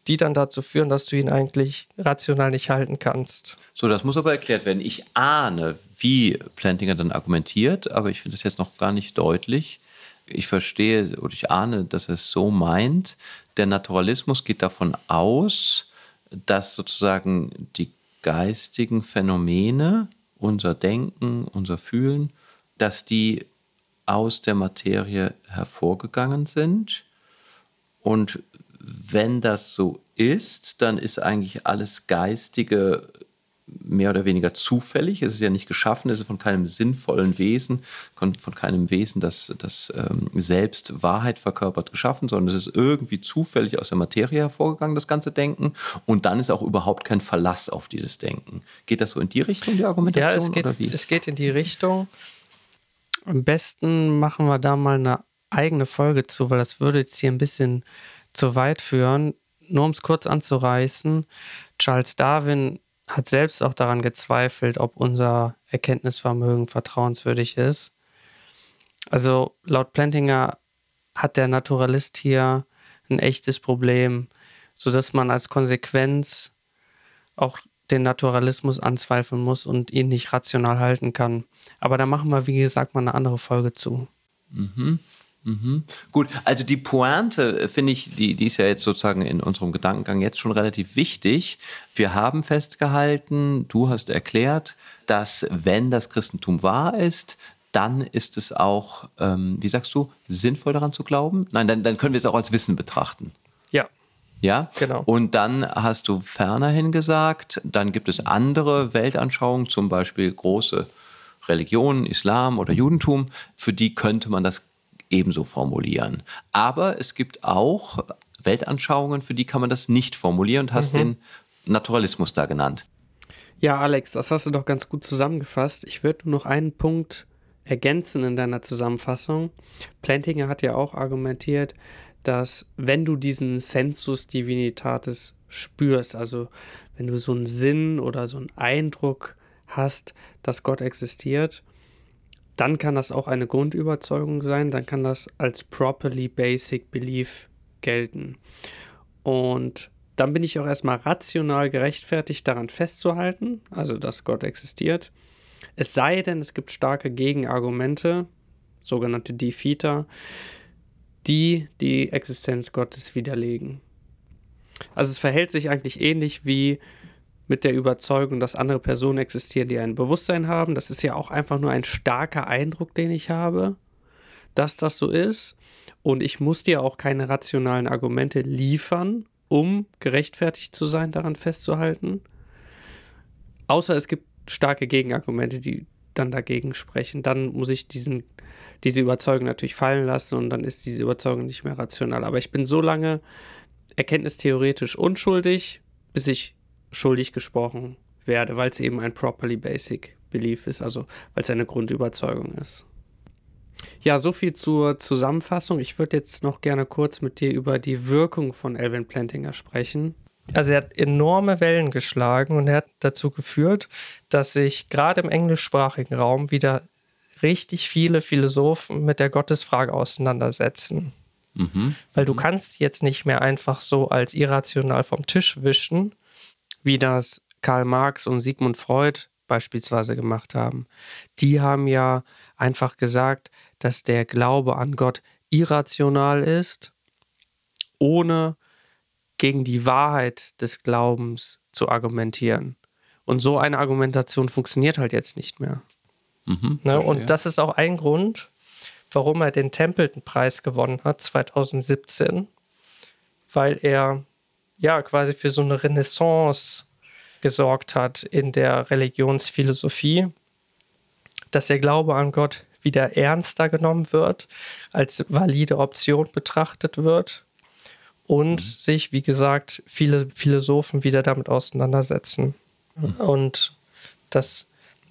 die dann dazu führen, dass du ihn eigentlich rational nicht halten kannst. So, das muss aber erklärt werden. Ich ahne, wie Plantinger dann argumentiert, aber ich finde es jetzt noch gar nicht deutlich. Ich verstehe oder ich ahne, dass er es so meint. Der Naturalismus geht davon aus, dass sozusagen die geistigen Phänomene, unser Denken, unser Fühlen, dass die aus der Materie hervorgegangen sind Und wenn das so ist, dann ist eigentlich alles Geistige mehr oder weniger zufällig. Es ist ja nicht geschaffen, es ist von keinem sinnvollen Wesen, von, keinem Wesen, das, das ähm, selbst Wahrheit verkörpert, geschaffen, sondern es ist irgendwie zufällig aus der Materie hervorgegangen, das ganze Denken. Und dann ist auch überhaupt kein Verlass auf dieses Denken. Geht das so in die Richtung, die Argumentation? Ja, es geht, oder wie? es geht in die Richtung. Am besten machen wir da mal eine eigene Folge zu, weil das würde jetzt hier ein bisschen zu weit führen. Nur um es kurz anzureißen, Charles Darwin hat selbst auch daran gezweifelt, ob unser Erkenntnisvermögen vertrauenswürdig ist. Also laut Plantinger hat der Naturalist hier ein echtes Problem, sodass man als Konsequenz auch den Naturalismus anzweifeln muss und ihn nicht rational halten kann. Aber da machen wir, wie gesagt, mal eine andere Folge zu. Mhm. Mhm. Gut, also die Pointe, äh, finde ich, die, die ist ja jetzt sozusagen in unserem Gedankengang jetzt schon relativ wichtig. Wir haben festgehalten, du hast erklärt, dass wenn das Christentum wahr ist, dann ist es auch, ähm, wie sagst du, sinnvoll daran zu glauben? Nein, dann, dann können wir es auch als Wissen betrachten. Ja. Ja, genau. Und dann hast du fernerhin gesagt, dann gibt es andere Weltanschauungen, zum Beispiel große Religionen, Islam oder Judentum, für die könnte man das ebenso formulieren. Aber es gibt auch Weltanschauungen, für die kann man das nicht formulieren und hast mhm. den Naturalismus da genannt. Ja, Alex, das hast du doch ganz gut zusammengefasst. Ich würde nur noch einen Punkt ergänzen in deiner Zusammenfassung. Plantinger hat ja auch argumentiert, dass wenn du diesen Sensus Divinitatis spürst, also wenn du so einen Sinn oder so einen Eindruck hast, dass Gott existiert, dann kann das auch eine Grundüberzeugung sein, dann kann das als properly basic belief gelten. Und dann bin ich auch erstmal rational gerechtfertigt daran festzuhalten, also dass Gott existiert. Es sei denn, es gibt starke Gegenargumente, sogenannte Defeater, die die Existenz Gottes widerlegen. Also es verhält sich eigentlich ähnlich wie mit der Überzeugung, dass andere Personen existieren, die ein Bewusstsein haben. Das ist ja auch einfach nur ein starker Eindruck, den ich habe, dass das so ist. Und ich muss dir auch keine rationalen Argumente liefern, um gerechtfertigt zu sein, daran festzuhalten. Außer es gibt starke Gegenargumente, die dann dagegen sprechen. Dann muss ich diesen, diese Überzeugung natürlich fallen lassen und dann ist diese Überzeugung nicht mehr rational. Aber ich bin so lange erkenntnistheoretisch unschuldig, bis ich schuldig gesprochen werde, weil es eben ein properly basic belief ist, also weil es eine Grundüberzeugung ist. Ja, so viel zur Zusammenfassung. Ich würde jetzt noch gerne kurz mit dir über die Wirkung von Elvin Plantinger sprechen. Also er hat enorme Wellen geschlagen und er hat dazu geführt, dass sich gerade im englischsprachigen Raum wieder richtig viele Philosophen mit der Gottesfrage auseinandersetzen. Mhm. Weil du mhm. kannst jetzt nicht mehr einfach so als irrational vom Tisch wischen, wie das Karl Marx und Sigmund Freud beispielsweise gemacht haben. Die haben ja einfach gesagt, dass der Glaube an Gott irrational ist, ohne gegen die Wahrheit des Glaubens zu argumentieren. Und so eine Argumentation funktioniert halt jetzt nicht mehr. Mhm, ne? okay, und das ist auch ein Grund, warum er den Templeton-Preis gewonnen hat 2017, weil er ja quasi für so eine Renaissance gesorgt hat in der Religionsphilosophie, dass der Glaube an Gott wieder ernster genommen wird, als valide Option betrachtet wird und mhm. sich, wie gesagt, viele Philosophen wieder damit auseinandersetzen. Mhm. Und dass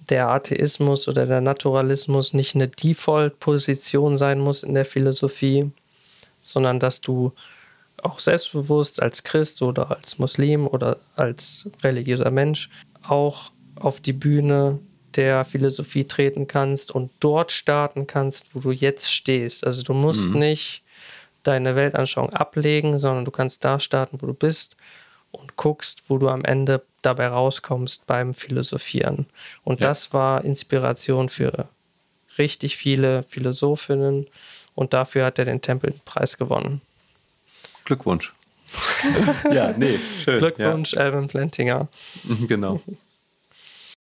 der Atheismus oder der Naturalismus nicht eine Default-Position sein muss in der Philosophie, sondern dass du auch selbstbewusst als Christ oder als Muslim oder als religiöser Mensch auch auf die Bühne der Philosophie treten kannst und dort starten kannst, wo du jetzt stehst. Also du musst mhm. nicht deine Weltanschauung ablegen, sondern du kannst da starten, wo du bist und guckst, wo du am Ende dabei rauskommst beim Philosophieren. Und ja. das war Inspiration für richtig viele Philosophinnen und dafür hat er den Tempelpreis gewonnen. Glückwunsch. ja, nee, schön. Glückwunsch, ja. Alvin Plantinger. Genau.